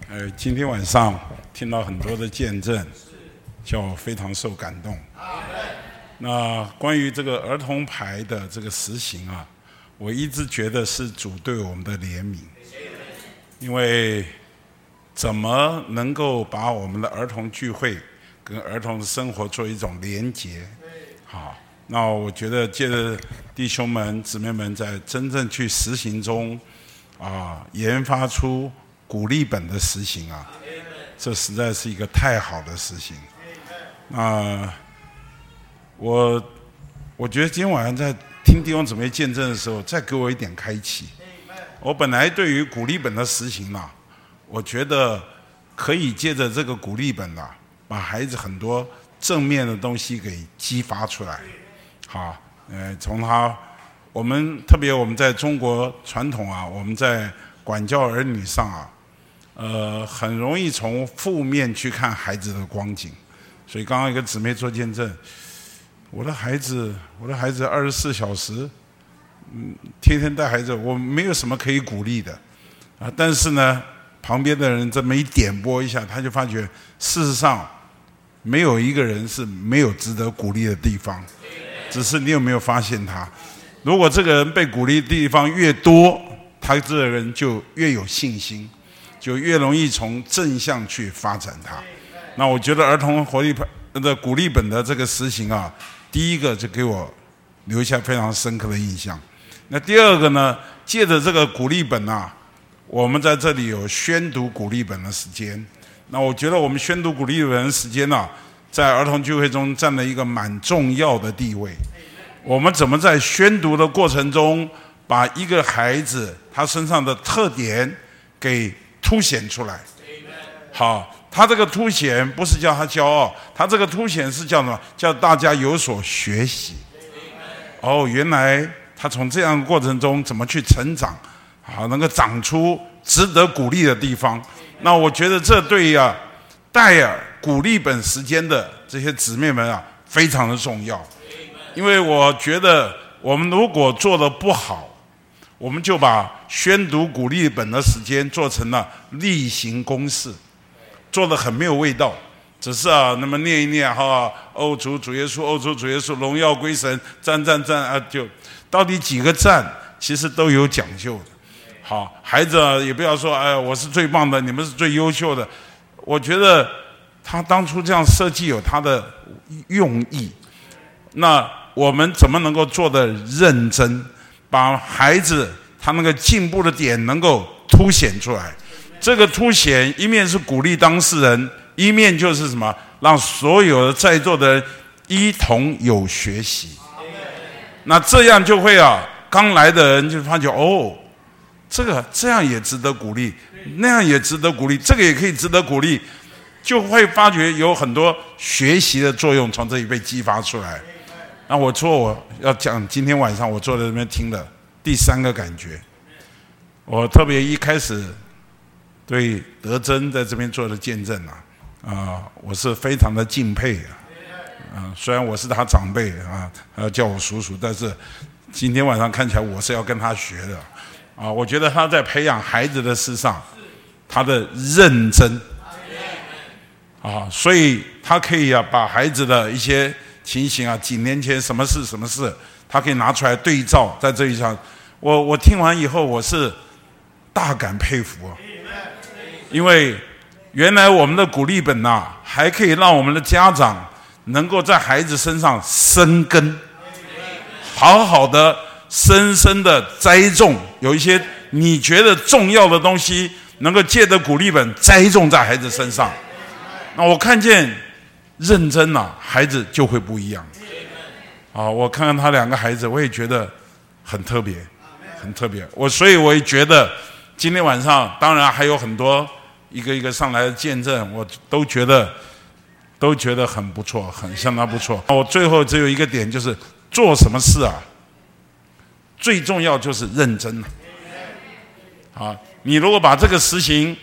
呃，今天晚上听到很多的见证，叫我非常受感动。那关于这个儿童牌的这个实行啊，我一直觉得是主对我们的怜悯，因为怎么能够把我们的儿童聚会？跟儿童的生活做一种连结，好，那我觉得借着弟兄们、姊妹们在真正去实行中，啊，研发出鼓励本的实行啊，这实在是一个太好的事情。那我我觉得今天晚上在听弟兄姊妹见证的时候，再给我一点开启。我本来对于鼓励本的实行呢，我觉得可以借着这个鼓励本呐。把孩子很多正面的东西给激发出来，好，呃，从他，我们特别我们在中国传统啊，我们在管教儿女上啊，呃，很容易从负面去看孩子的光景，所以刚刚一个姊妹做见证，我的孩子，我的孩子二十四小时，嗯，天天带孩子，我没有什么可以鼓励的，啊，但是呢，旁边的人这么一点拨一下，他就发觉，事实上。没有一个人是没有值得鼓励的地方，只是你有没有发现他？如果这个人被鼓励的地方越多，他这个人就越有信心，就越容易从正向去发展他。那我觉得儿童活力的鼓励本的这个实行啊，第一个就给我留下非常深刻的印象。那第二个呢，借着这个鼓励本啊，我们在这里有宣读鼓励本的时间。那我觉得我们宣读鼓励的人时间呢，在儿童聚会中占了一个蛮重要的地位。我们怎么在宣读的过程中，把一个孩子他身上的特点给凸显出来？好，他这个凸显不是叫他骄傲，他这个凸显是叫什么？叫大家有所学习。哦，原来。他从这样的过程中怎么去成长，好能够长出值得鼓励的地方。那我觉得这对呀，戴尔鼓励本时间的这些姊妹们啊，非常的重要。因为我觉得我们如果做的不好，我们就把宣读鼓励本的时间做成了例行公事，做的很没有味道。只是啊，那么念一念哈，欧主主耶稣，欧主主耶稣，荣耀归神，赞赞赞啊！就到底几个赞，其实都有讲究的。好，孩子，也不要说哎，我是最棒的，你们是最优秀的。我觉得他当初这样设计有他的用意。那我们怎么能够做的认真，把孩子他那个进步的点能够凸显出来？这个凸显一面是鼓励当事人。一面就是什么，让所有的在座的人一同有学习，那这样就会啊，刚来的人就发觉哦，这个这样也值得鼓励，那样也值得鼓励，这个也可以值得鼓励，就会发觉有很多学习的作用从这里被激发出来。那我说我要讲今天晚上我坐在这边听的第三个感觉，我特别一开始对德珍在这边做的见证啊。啊，我是非常的敬佩啊！啊，虽然我是他长辈啊，要叫我叔叔，但是今天晚上看起来我是要跟他学的啊！我觉得他在培养孩子的事上，他的认真啊，所以他可以啊把孩子的一些情形啊，几年前什么事什么事，他可以拿出来对照，在这一上，我我听完以后我是大感佩服啊，因为。原来我们的鼓励本呐，还可以让我们的家长能够在孩子身上生根，好好的、深深的栽种，有一些你觉得重要的东西，能够借着鼓励本栽种在孩子身上。那我看见认真了，孩子就会不一样。啊，我看看他两个孩子，我也觉得很特别，很特别。我所以我也觉得今天晚上，当然还有很多。一个一个上来的见证，我都觉得都觉得很不错，很相当不错。我最后只有一个点，就是做什么事啊，最重要就是认真。啊，你如果把这个实行，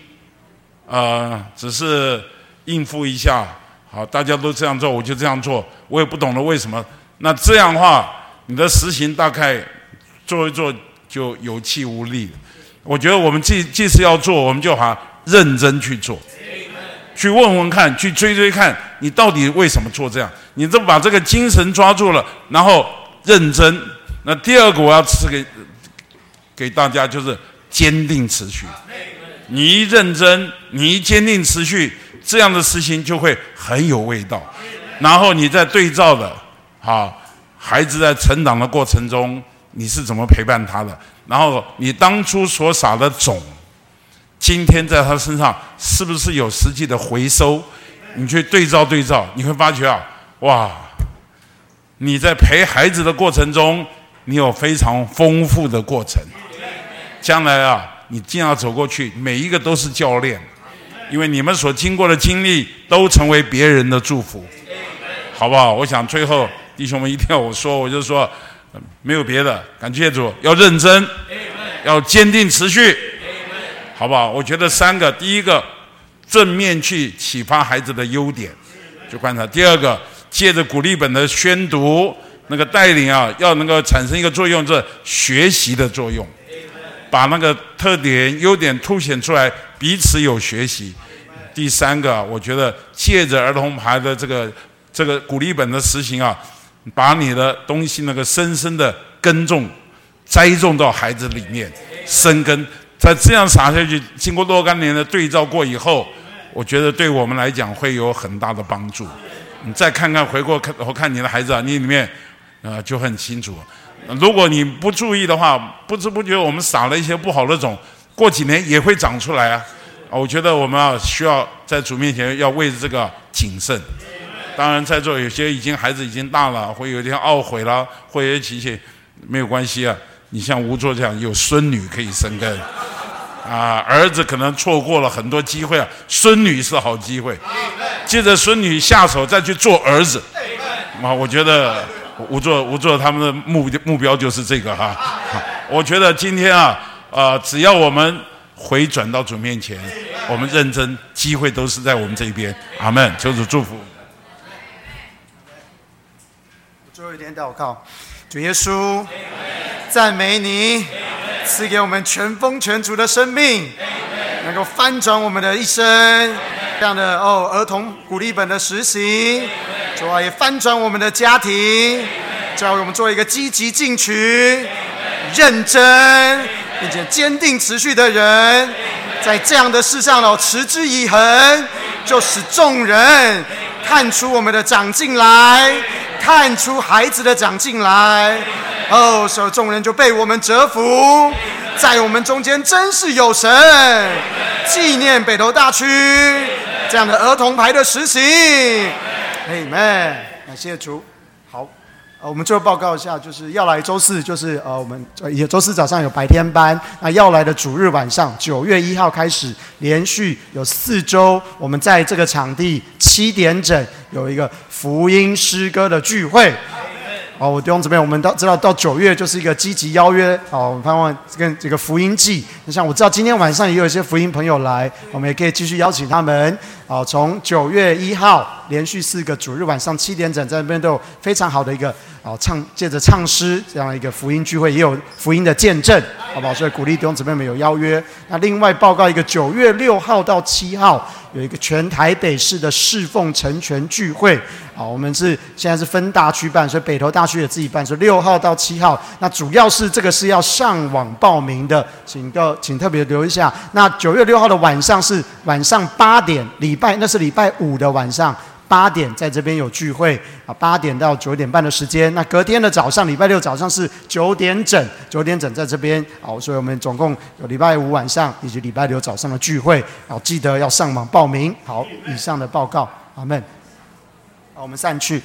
呃，只是应付一下，好，大家都这样做，我就这样做，我也不懂得为什么。那这样的话，你的实行大概做一做就有气无力。我觉得我们既既是要做，我们就好。认真去做，去问问看，去追追看，你到底为什么做这样？你这把这个精神抓住了，然后认真。那第二个我要赐给给大家就是坚定持续。你一认真，你一坚定持续，这样的事情就会很有味道。然后你再对照的，啊，孩子在成长的过程中，你是怎么陪伴他的？然后你当初所撒的种。今天在他身上是不是有实际的回收？你去对照对照，你会发觉啊，哇！你在陪孩子的过程中，你有非常丰富的过程。将来啊，你尽要走过去，每一个都是教练，因为你们所经过的经历都成为别人的祝福，好不好？我想最后弟兄们一定要我说，我就说没有别的，感谢主，要认真，要坚定持续。好不好？我觉得三个，第一个，正面去启发孩子的优点，去观察；第二个，借着鼓励本的宣读，那个带领啊，要能够产生一个作用，是学习的作用，把那个特点、优点凸显出来，彼此有学习。第三个，我觉得借着儿童牌的这个这个鼓励本的实行啊，把你的东西那个深深的耕种、栽种到孩子里面，生根。在这样撒下去，经过若干年的对照过以后，我觉得对我们来讲会有很大的帮助。你再看看回过看，我看你的孩子啊，你里面啊就很清楚。如果你不注意的话，不知不觉我们撒了一些不好的种，过几年也会长出来啊。我觉得我们啊需要在主面前要为这个谨慎。当然，在座有些已经孩子已经大了，会有点懊悔了，会有些情没有关系啊。你像吴作这样有孙女可以生根，啊，儿子可能错过了很多机会啊，孙女是好机会，接着孙女下手再去做儿子，啊，我觉得吴作吴作他们的目目标就是这个哈。我觉得今天啊，呃，只要我们回转到主面前，我们认真，机会都是在我们这一边。阿门，求主祝福。最后一点祷告，主耶稣，赞美你，赐给我们全丰全足的生命，能够翻转我们的一生。这样的哦，儿童鼓励本的实行，主啊，也翻转我们的家庭，教我们做一个积极进取、认真并且坚定持续的人，在这样的事上哦，持之以恒，就使众人看出我们的长进来。看出孩子的长进来，哦，所以众人就被我们折服，在我们中间真是有神。纪念北投大区这样的儿童牌的实行，Amen，感谢主。好，呃，我们最后报告一下，就是要来周四，就是呃，我们也周四早上有白天班，那要来的主日晚上，九月一号开始，连续有四周，我们在这个场地七点整有一个。福音诗歌的聚会，哦，我弟兄姊妹，我们到知道到九月就是一个积极邀约，哦，我们盼望跟这个福音季，你像我知道今天晚上也有一些福音朋友来，我们也可以继续邀请他们，哦，从九月一号连续四个主日晚上七点整在那边都有非常好的一个。唱借着唱诗这样一个福音聚会，也有福音的见证，好不好？所以鼓励弟兄姊妹们有邀约。那另外报告一个，九月六号到七号有一个全台北市的侍奉成全聚会。好，我们是现在是分大区办，所以北投大区也自己办，所以六号到七号。那主要是这个是要上网报名的，请个请特别留一下。那九月六号的晚上是晚上八点，礼拜那是礼拜五的晚上。八点在这边有聚会啊，八点到九点半的时间。那隔天的早上，礼拜六早上是九点整，九点整在这边。好，所以我们总共有礼拜五晚上以及礼拜六早上的聚会。好，记得要上网报名。好，以上的报告，阿门。好，我们散去。